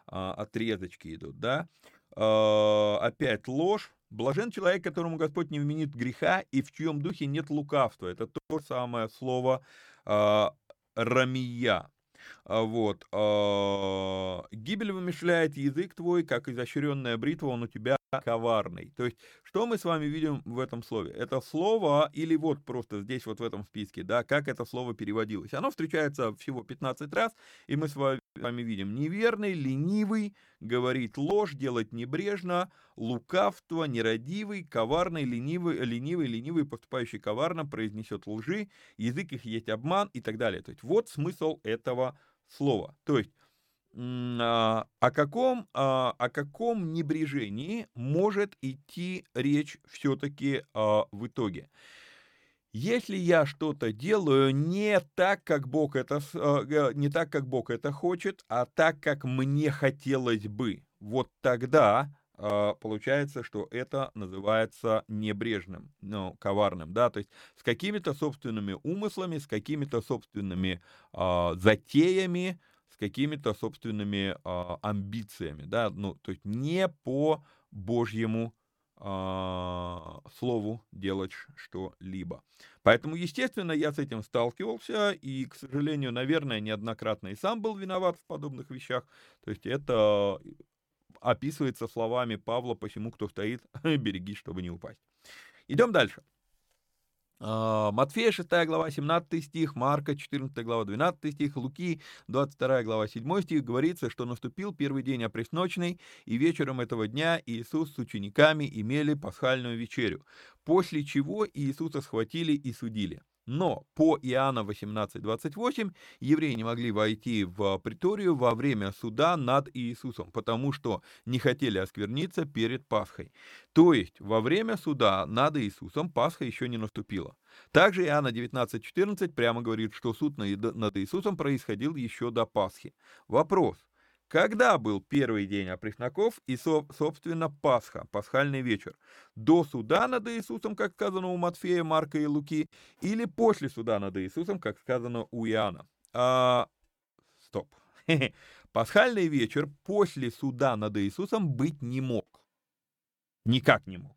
а, отрезочки идут, да. А, опять ложь. Блажен человек, которому Господь не вменит греха, и в чьем духе нет лукавства. Это то самое слово а, рамия. А, вот. А, гибель вымышляет язык твой, как изощренная бритва, он у тебя коварный. То есть, что мы с вами видим в этом слове? Это слово, или вот просто здесь вот в этом списке, да, как это слово переводилось. Оно встречается всего 15 раз, и мы с вами видим неверный, ленивый, говорит ложь, делать небрежно, лукавство, нерадивый, коварный, ленивый, ленивый, ленивый, поступающий коварно, произнесет лжи, язык их есть обман и так далее. То есть, вот смысл этого слова. То есть, о каком, а, о каком небрежении может идти речь все-таки а, в итоге? Если я что-то делаю не так, как Бог это, не так, как Бог это хочет, а так, как мне хотелось бы, вот тогда получается, что это называется небрежным, ну, коварным, да, то есть с какими-то собственными умыслами, с какими-то собственными э, затеями, какими-то собственными э, амбициями, да, ну, то есть не по Божьему э, слову делать что-либо. Поэтому, естественно, я с этим сталкивался, и, к сожалению, наверное, неоднократно и сам был виноват в подобных вещах. То есть это описывается словами Павла, посему, кто стоит, береги, чтобы не упасть. Идем дальше. А, Матфея 6 глава 17 стих, Марка 14 глава 12 стих, Луки 22 глава 7 стих говорится, что наступил первый день опресночный, и вечером этого дня Иисус с учениками имели пасхальную вечерю, после чего Иисуса схватили и судили. Но по Иоанна 18.28 евреи не могли войти в приторию во время суда над Иисусом, потому что не хотели оскверниться перед Пасхой. То есть во время суда над Иисусом Пасха еще не наступила. Также Иоанна 19.14 прямо говорит, что суд над Иисусом происходил еще до Пасхи. Вопрос. Когда был первый день опресноков и, собственно, Пасха, пасхальный вечер? До суда над Иисусом, как сказано у Матфея, Марка и Луки, или после суда над Иисусом, как сказано у Иоанна? А, стоп. Пасхальный вечер после суда над Иисусом быть не мог. Никак не мог.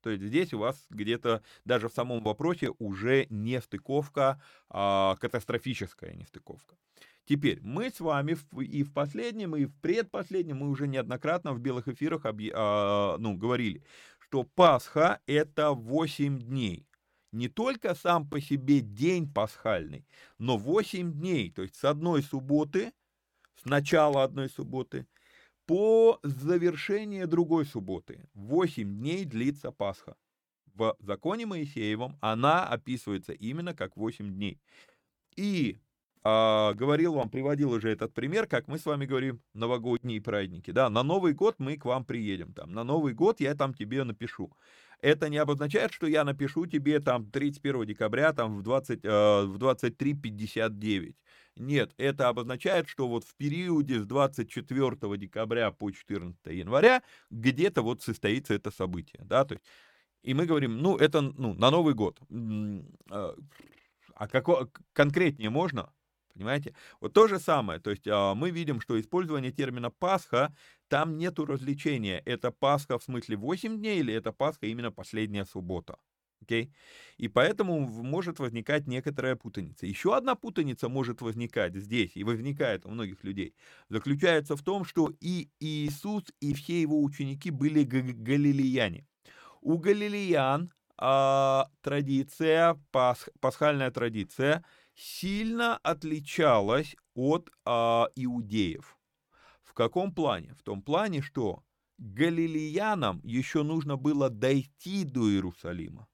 То есть здесь у вас где-то даже в самом вопросе уже не стыковка, а катастрофическая нестыковка. Теперь, мы с вами и в последнем, и в предпоследнем, мы уже неоднократно в белых эфирах а, ну, говорили, что Пасха — это 8 дней. Не только сам по себе день пасхальный, но 8 дней, то есть с одной субботы, с начала одной субботы, по завершение другой субботы. 8 дней длится Пасха. В законе Моисеевом она описывается именно как 8 дней. И а, говорил вам, приводил уже этот пример, как мы с вами говорим, новогодние праздники, да, на Новый год мы к вам приедем, там, на Новый год я там тебе напишу. Это не обозначает, что я напишу тебе там 31 декабря там в, 20, э, в 23.59. Нет, это обозначает, что вот в периоде с 24 декабря по 14 января где-то вот состоится это событие, да, то есть, и мы говорим, ну, это, ну, на Новый год. А, а како, конкретнее можно? Понимаете? Вот то же самое. То есть а, мы видим, что использование термина Пасха, там нету развлечения. Это Пасха в смысле 8 дней или это Пасха именно последняя суббота. Okay? И поэтому может возникать некоторая путаница. Еще одна путаница может возникать здесь, и возникает у многих людей, заключается в том, что и Иисус, и все его ученики были галилеяне. У галилеян а, традиция, пасх, пасхальная традиция – сильно отличалась от а, иудеев. В каком плане? В том плане, что галилеянам еще нужно было дойти до Иерусалима.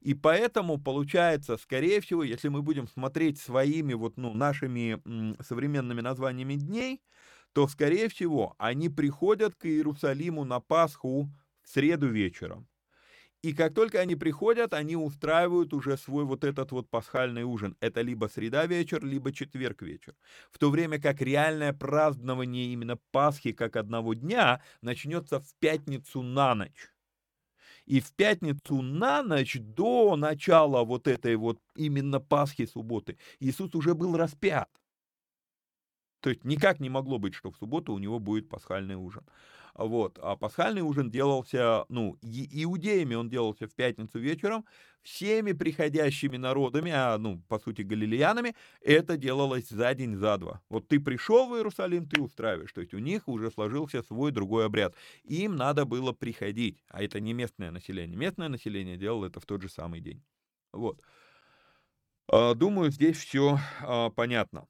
И поэтому получается, скорее всего, если мы будем смотреть своими вот, ну, нашими м, современными названиями дней, то, скорее всего, они приходят к Иерусалиму на Пасху в среду вечером. И как только они приходят, они устраивают уже свой вот этот вот пасхальный ужин. Это либо среда вечер, либо четверг вечер. В то время как реальное празднование именно Пасхи как одного дня начнется в пятницу на ночь. И в пятницу на ночь до начала вот этой вот именно Пасхи субботы Иисус уже был распят. То есть никак не могло быть, что в субботу у него будет пасхальный ужин. Вот. А пасхальный ужин делался, ну, иудеями он делался в пятницу вечером, всеми приходящими народами, а, ну, по сути, галилеянами, это делалось за день, за два. Вот ты пришел в Иерусалим, ты устраиваешь. То есть у них уже сложился свой другой обряд. Им надо было приходить, а это не местное население. Местное население делало это в тот же самый день. Вот. А, думаю, здесь все а, понятно.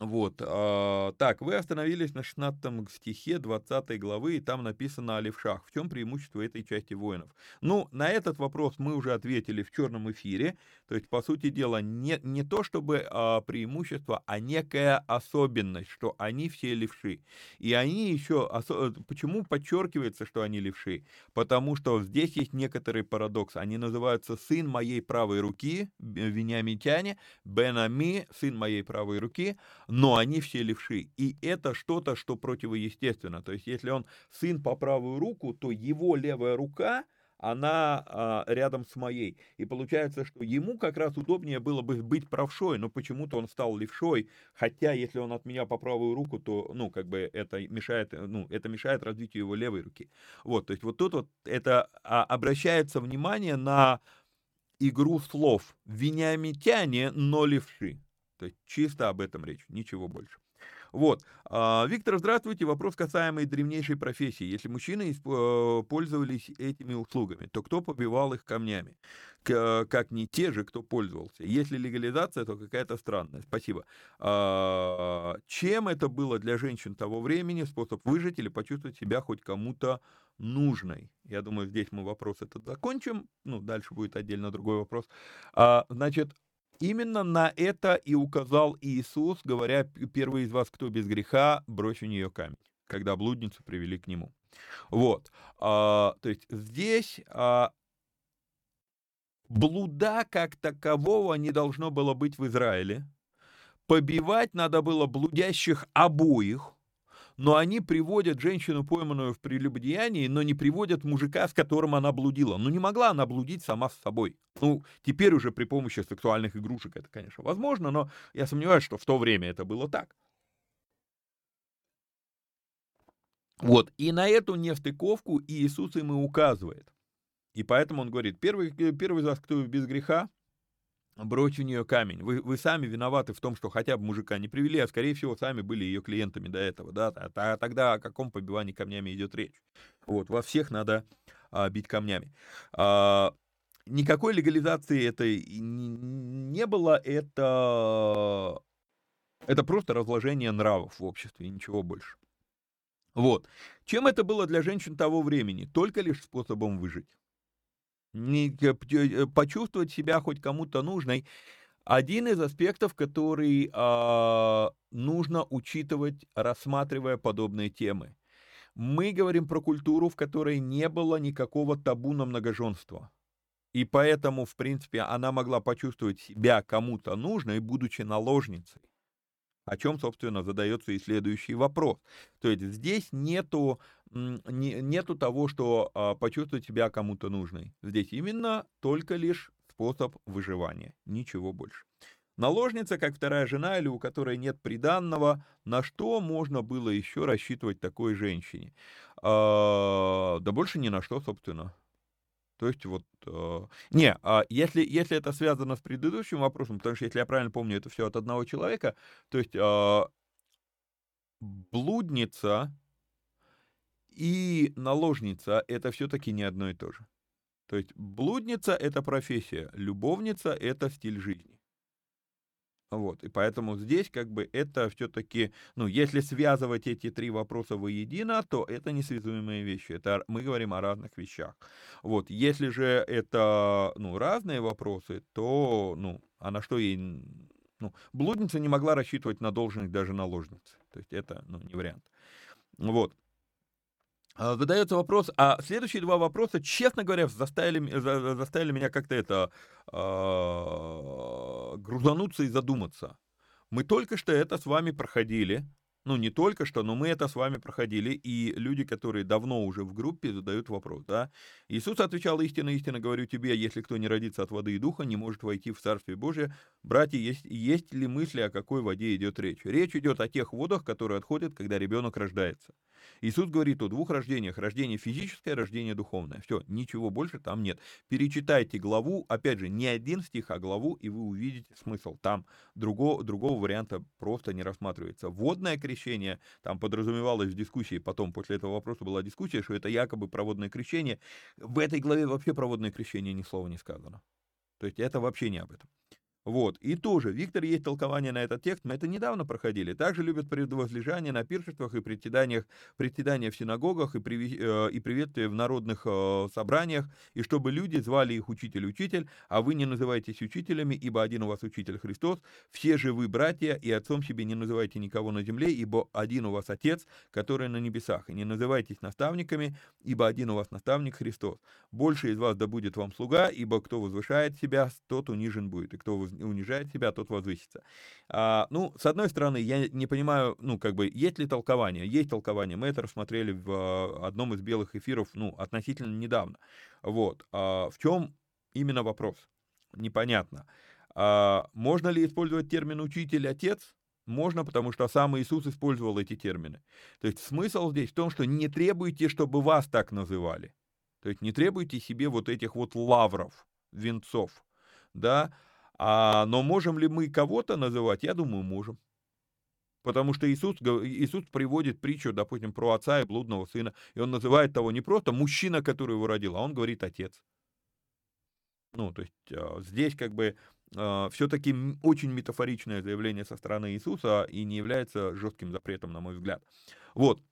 Вот, а, так, вы остановились на 16 стихе 20 главы, и там написано о левшах. В чем преимущество этой части воинов? Ну, на этот вопрос мы уже ответили в черном эфире. То есть, по сути дела, не, не то чтобы а, преимущество, а некая особенность, что они все левши. И они еще... Осо... Почему подчеркивается, что они левши? Потому что здесь есть некоторый парадокс. Они называются сын моей правой руки, вениамитяне, Бенами, сын моей правой руки, но они все левши. И это что-то, что противоестественно. То есть, если он сын по правую руку, то его левая рука, она а, рядом с моей. И получается, что ему как раз удобнее было бы быть правшой, но почему-то он стал левшой, хотя если он от меня по правую руку, то, ну, как бы это мешает, ну, это мешает развитию его левой руки. Вот, то есть вот тут вот это а, обращается внимание на игру слов. Вениамитяне, но левши. То есть чисто об этом речь, ничего больше. Вот. А, Виктор, здравствуйте. Вопрос касаемый древнейшей профессии. Если мужчины э, пользовались этими услугами, то кто побивал их камнями? Как не те же, кто пользовался. Если легализация, то какая-то странная. Спасибо. А, чем это было для женщин того времени? Способ выжить или почувствовать себя хоть кому-то нужной? Я думаю, здесь мы вопрос этот закончим. Ну, дальше будет отдельно другой вопрос. А, значит, Именно на это и указал Иисус, говоря, первый из вас, кто без греха, брось у нее камень, когда блудницу привели к нему. Вот, а, то есть здесь а, блуда как такового не должно было быть в Израиле. Побивать надо было блудящих обоих, но они приводят женщину, пойманную в прелюбодеянии, но не приводят мужика, с которым она блудила. Ну, не могла она блудить сама с собой. Ну, теперь уже при помощи сексуальных игрушек это, конечно, возможно, но я сомневаюсь, что в то время это было так. Вот, и на эту нестыковку Иисус им и указывает. И поэтому он говорит, первый, первый из вас, кто без греха, брось у нее камень. Вы, вы сами виноваты в том, что хотя бы мужика не привели, а скорее всего сами были ее клиентами до этого, да, а, а тогда о каком побивании камнями идет речь? Вот, во всех надо а, бить камнями. А, никакой легализации это не было, это, это просто разложение нравов в обществе, и ничего больше. Вот. Чем это было для женщин того времени? Только лишь способом выжить почувствовать себя хоть кому-то нужной, один из аспектов, который э, нужно учитывать, рассматривая подобные темы. Мы говорим про культуру, в которой не было никакого табу на многоженство. И поэтому, в принципе, она могла почувствовать себя кому-то нужной, будучи наложницей о чем, собственно, задается и следующий вопрос. То есть здесь нету, нету того, что а, почувствовать себя кому-то нужной. Здесь именно только лишь способ выживания, ничего больше. Наложница, как вторая жена или у которой нет приданного, на что можно было еще рассчитывать такой женщине? А, да больше ни на что, собственно. То есть вот... Э, не, а если, если это связано с предыдущим вопросом, потому что, если я правильно помню, это все от одного человека, то есть э, блудница и наложница — это все-таки не одно и то же. То есть блудница — это профессия, любовница — это стиль жизни. Вот, и поэтому здесь как бы это все-таки, ну, если связывать эти три вопроса воедино, то это несвязуемые вещи. Это мы говорим о разных вещах. Вот, если же это, ну, разные вопросы, то, ну, а на что ей, ну, блудница не могла рассчитывать на должность даже наложницы. То есть это, ну, не вариант. Вот. А, задается вопрос, а следующие два вопроса, честно говоря, заставили, заставили меня как-то это э, грузануться и задуматься. Мы только что это с вами проходили, ну, не только что, но мы это с вами проходили, и люди, которые давно уже в группе, задают вопрос, да. Иисус отвечал, истинно, истинно говорю тебе, если кто не родится от воды и духа, не может войти в Царствие Божие. Братья, есть, есть ли мысли, о какой воде идет речь? Речь идет о тех водах, которые отходят, когда ребенок рождается. Иисус говорит о двух рождениях. Рождение физическое, рождение духовное. Все, ничего больше там нет. Перечитайте главу, опять же, не один стих, а главу, и вы увидите смысл. Там другого, другого варианта просто не рассматривается. Водное крещение, там подразумевалось в дискуссии, потом после этого вопроса была дискуссия, что это якобы проводное крещение. В этой главе вообще проводное крещение ни слова не сказано. То есть это вообще не об этом. Вот. И тоже, Виктор, есть толкование на этот текст, мы это недавно проходили. Также любят предвозлежание на пиршествах и председаниях, председания в синагогах и, при, э, и приветствия в народных э, собраниях, и чтобы люди звали их учитель-учитель, а вы не называетесь учителями, ибо один у вас учитель Христос, все же вы братья, и отцом себе не называйте никого на земле, ибо один у вас отец, который на небесах, и не называйтесь наставниками, ибо один у вас наставник Христос. Больше из вас да будет вам слуга, ибо кто возвышает себя, тот унижен будет, и кто унижает себя, тот возвысится. А, ну, с одной стороны, я не понимаю, ну, как бы, есть ли толкование? Есть толкование. Мы это рассмотрели в а, одном из белых эфиров, ну, относительно недавно. Вот. А, в чем именно вопрос? Непонятно. А, можно ли использовать термин «учитель», «отец»? Можно, потому что сам Иисус использовал эти термины. То есть смысл здесь в том, что не требуйте, чтобы вас так называли. То есть не требуйте себе вот этих вот лавров, венцов, да, А, но можем ли мы кого-то называть? Я думаю, можем. Потому что Иисус, Иисус приводит притчу, допустим, про отца и блудного сына, и он называет того не просто мужчина, который его родил, а он говорит отец. Ну, то есть а, здесь как бы а, все-таки очень метафоричное заявление со стороны Иисуса и не является жестким запретом, на мой взгляд. Вот.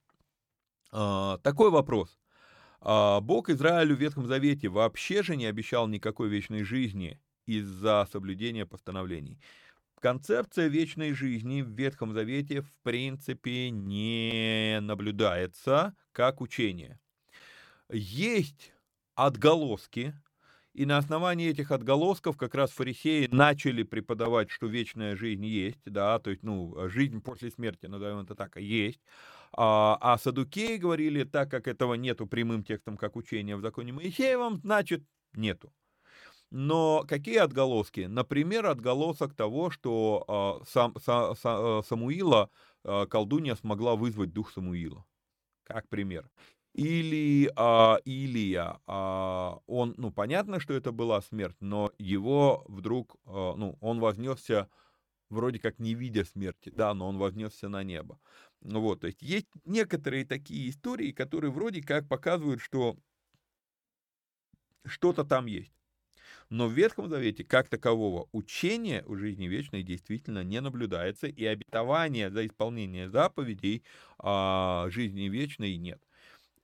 А, такой вопрос. Бог Израилю в Ветхом Завете вообще же не обещал никакой вечной жизни из-за соблюдения постановлений. Концепция вечной жизни в Ветхом Завете в принципе не наблюдается как учение. Есть отголоски и на основании этих отголосков как раз фарисеи начали преподавать, что вечная жизнь есть, да, то есть, ну, жизнь после смерти, назовем это так, есть. А, а садукеи говорили, так как этого нету прямым текстом, как учение в законе Моисеевом, значит, нету. Но какие отголоски? Например, отголосок того, что э, сам, са, са, Самуила э, колдунья смогла вызвать дух Самуила. Как пример. Или а, Илия, а, он, ну, понятно, что это была смерть, но его вдруг, а, ну, он вознесся вроде как не видя смерти, да, но он вознесся на небо. Ну вот, то есть есть некоторые такие истории, которые вроде как показывают, что что-то там есть. Но в Ветхом Завете как такового учения у жизни вечной действительно не наблюдается, и обетования за исполнение заповедей а, жизни вечной нет.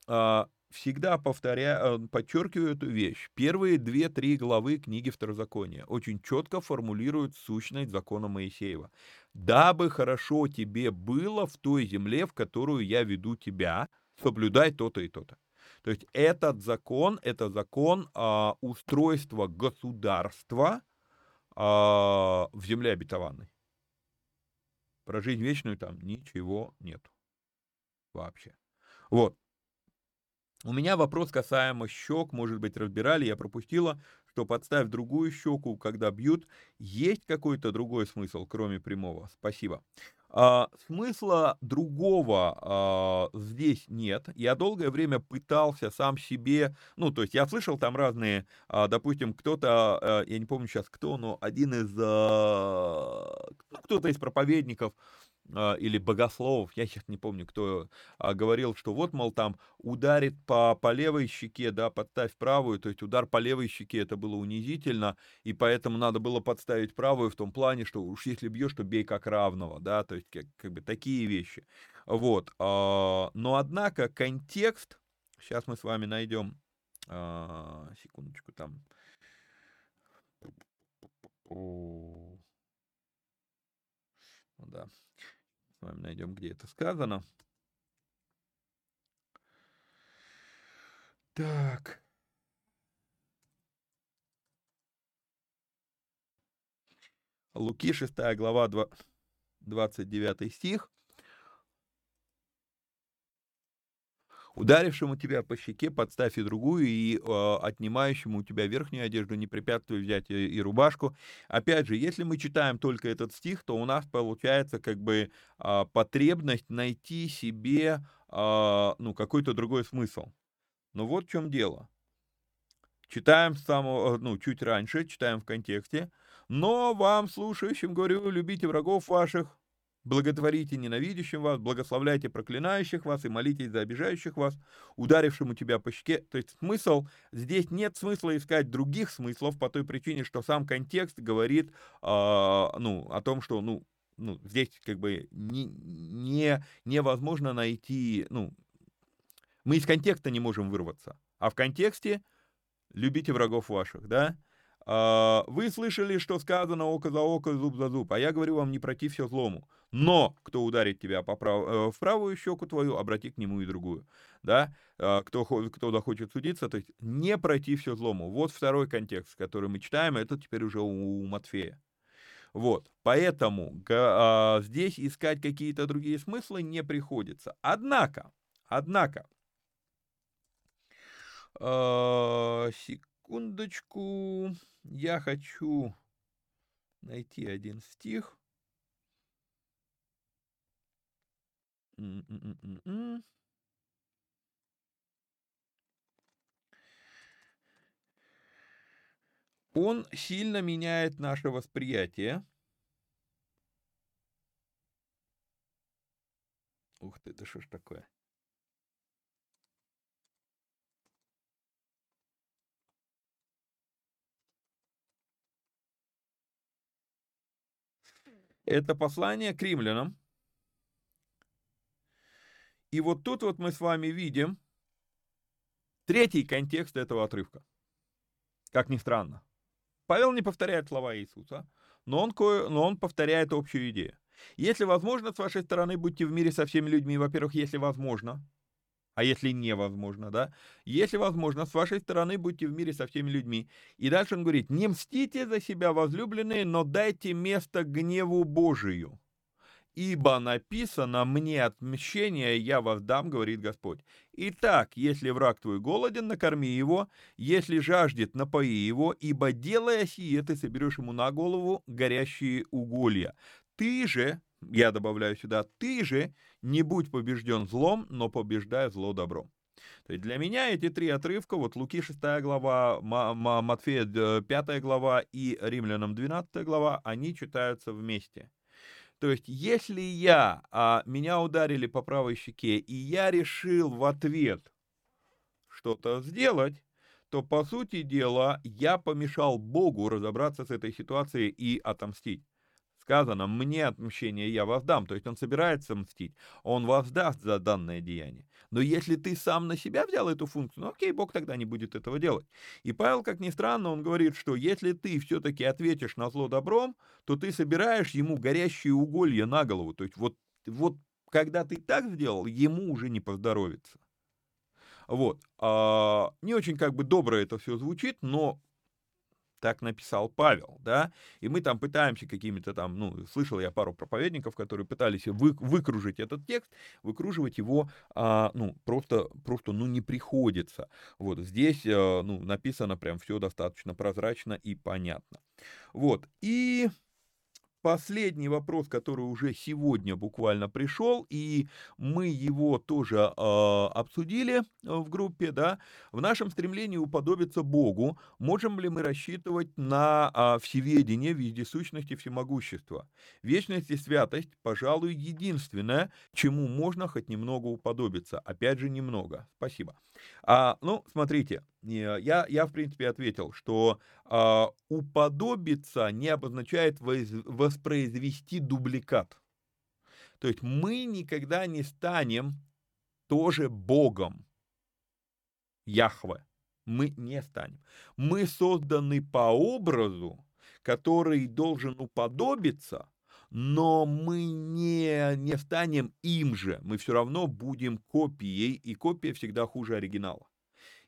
А, всегда повторяю, э, подчеркиваю эту вещь. Первые две-три главы книги Второзакония очень четко формулируют сущность закона Моисеева. «Дабы хорошо тебе было в той земле, в которую я веду тебя, соблюдай то-то и то-то». То есть этот закон, это закон а, устройства государства а, в земле обетованной. Про жизнь вечную там ничего нет вообще. Вот. У меня вопрос касаемо щек, может быть, разбирали, я пропустила, что подставь другую щеку, когда бьют. Есть какой-то другой смысл, кроме прямого? Спасибо. А, смысла другого а, здесь нет. Я долгое время пытался сам себе, ну, то есть я слышал там разные, а, допустим, кто-то, а, я не помню сейчас кто, но один из, а, кто-то из проповедников, или богословов, я сейчас не помню, кто а, говорил, что вот, мол, там ударит по, по левой щеке, да, подставь правую, то есть удар по левой щеке это было унизительно, и поэтому надо было подставить правую в том плане, что уж если бьешь, то бей как равного, да, то есть как, как бы такие вещи. Вот, а, но однако контекст, сейчас мы с вами найдем, секундочку, там, ну да, вами найдем, где это сказано. Так. Луки 6 глава 29 стих. Ударившему тебя по щеке подставь и другую, и э, отнимающему у тебя верхнюю одежду не препятствуй взять и, и рубашку. Опять же, если мы читаем только этот стих, то у нас получается как бы э, потребность найти себе э, ну, какой-то другой смысл. Но вот в чем дело. Читаем самого, ну, чуть раньше, читаем в контексте. Но вам, слушающим, говорю, любите врагов ваших, Благотворите ненавидящим вас, благословляйте проклинающих вас и молитесь за обижающих вас, ударившему тебя по щеке. То есть смысл, здесь нет смысла искать других смыслов по той причине, что сам контекст говорит э, ну, о том, что ну, ну, здесь как бы не, не, невозможно найти, ну, мы из контекста не можем вырваться, а в контексте любите врагов ваших, да, вы слышали, что сказано око за око, зуб за зуб, а я говорю вам, не протився злому. Но кто ударит тебя по прав... Э, в правую щеку твою, обрати к нему и другую. Да? А, кто, кто захочет судиться, то есть не протився злому. Вот второй контекст, который мы читаем, это теперь уже у Матфея. Вот, поэтому а, здесь искать какие-то другие смыслы не приходится. Однако, однако, секундочку, я хочу найти один стих. он сильно меняет наше восприятие. Ух ты, это что ж такое? Это послание к римлянам. И вот тут вот мы с вами видим третий контекст этого отрывка. Как ни странно. Павел не повторяет слова Иисуса, но он, кое, но он повторяет общую идею. Если возможно, с вашей стороны, будьте в мире со всеми людьми. Во-первых, если возможно, а если невозможно, да? Если возможно, с вашей стороны будьте в мире со всеми людьми. И дальше он говорит, не мстите за себя, возлюбленные, но дайте место гневу Божию. Ибо написано, мне отмщение я вас дам, говорит Господь. Итак, если враг твой голоден, накорми его, если жаждет, напои его, ибо делая сие, ты соберешь ему на голову горящие уголья. Ты же, я добавляю сюда, ты же не будь побежден злом, но побеждай зло добром. То есть для меня эти три отрывка, вот Луки 6 глава, Матфея 5 глава и Римлянам 12 глава, они читаются вместе. То есть если я, а, меня ударили по правой щеке, и я решил в ответ что-то сделать, то, по сути дела, я помешал Богу разобраться с этой ситуацией и отомстить сказано, мне отмщение я воздам. То есть он собирается мстить, он воздаст за данное деяние. Но если ты сам на себя взял эту функцию, ну окей, Бог тогда не будет этого делать. И Павел, как ни странно, он говорит, что если ты все-таки ответишь на зло добром, то ты собираешь ему горящие уголья на голову. То есть вот, вот когда ты так сделал, ему уже не поздоровится. Вот. А, не очень как бы добро это все звучит, но так написал Павел, да, и мы там пытаемся какими-то там, ну, слышал я пару проповедников, которые пытались вы, выкружить этот текст, выкруживать его, а, ну, просто, просто, ну, не приходится. Вот здесь, а, ну, написано прям все достаточно прозрачно и понятно. Вот, и последний вопрос, который уже сегодня буквально пришел, и мы его тоже э, обсудили в группе, да, в нашем стремлении уподобиться Богу, можем ли мы рассчитывать на э, всеведение, вездесущность всемогущество? Вечность и святость, пожалуй, единственное, чему можно хоть немного уподобиться. Опять же, немного. Спасибо. А, ну, смотрите, я, я в принципе ответил, что а, уподобиться не обозначает воспроизвести дубликат. То есть мы никогда не станем тоже Богом. Яхве. Мы не станем. Мы созданы по образу, который должен уподобиться, но мы не, не станем им же. Мы все равно будем копией, и копия всегда хуже оригинала.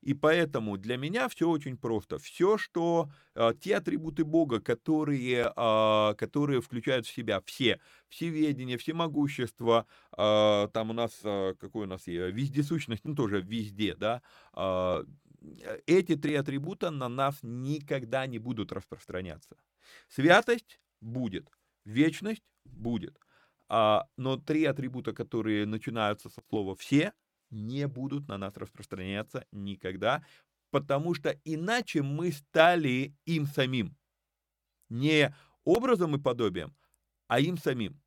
И поэтому для меня все очень просто. Все, что э, те атрибуты Бога, которые, э, которые включают в себя все, всеведение, всемогущество, э, там у нас, какой у нас есть, вездесущность, ну тоже везде, да, эти три атрибута на нас никогда не будут распространяться. Святость будет, вечность будет. А, но три атрибута, которые начинаются со слова «все», не будут на нас распространяться никогда, потому что иначе мы стали им самим. Не образом и подобием, а им самим.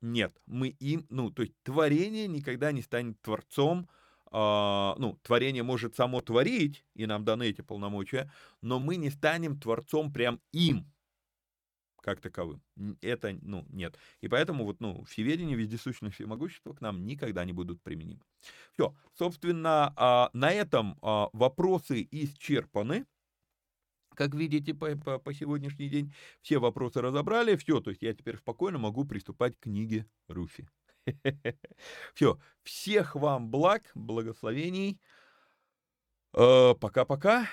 Нет, мы им, ну, то есть творение никогда не станет творцом, э, ну, творение может само творить, и нам даны эти полномочия, но мы не станем творцом прям им, как таковым. Это, ну, нет. И поэтому вот, ну, всеведение, вездесущность, всемогущество к нам никогда не будут применимы. Все, собственно, а, на этом а, вопросы исчерпаны. Как видите, по, по, по сегодняшний день все вопросы разобрали. Все, то есть я теперь спокойно могу приступать к книге Руфи. Все, всех вам благ, благословений. Э, пока-пока.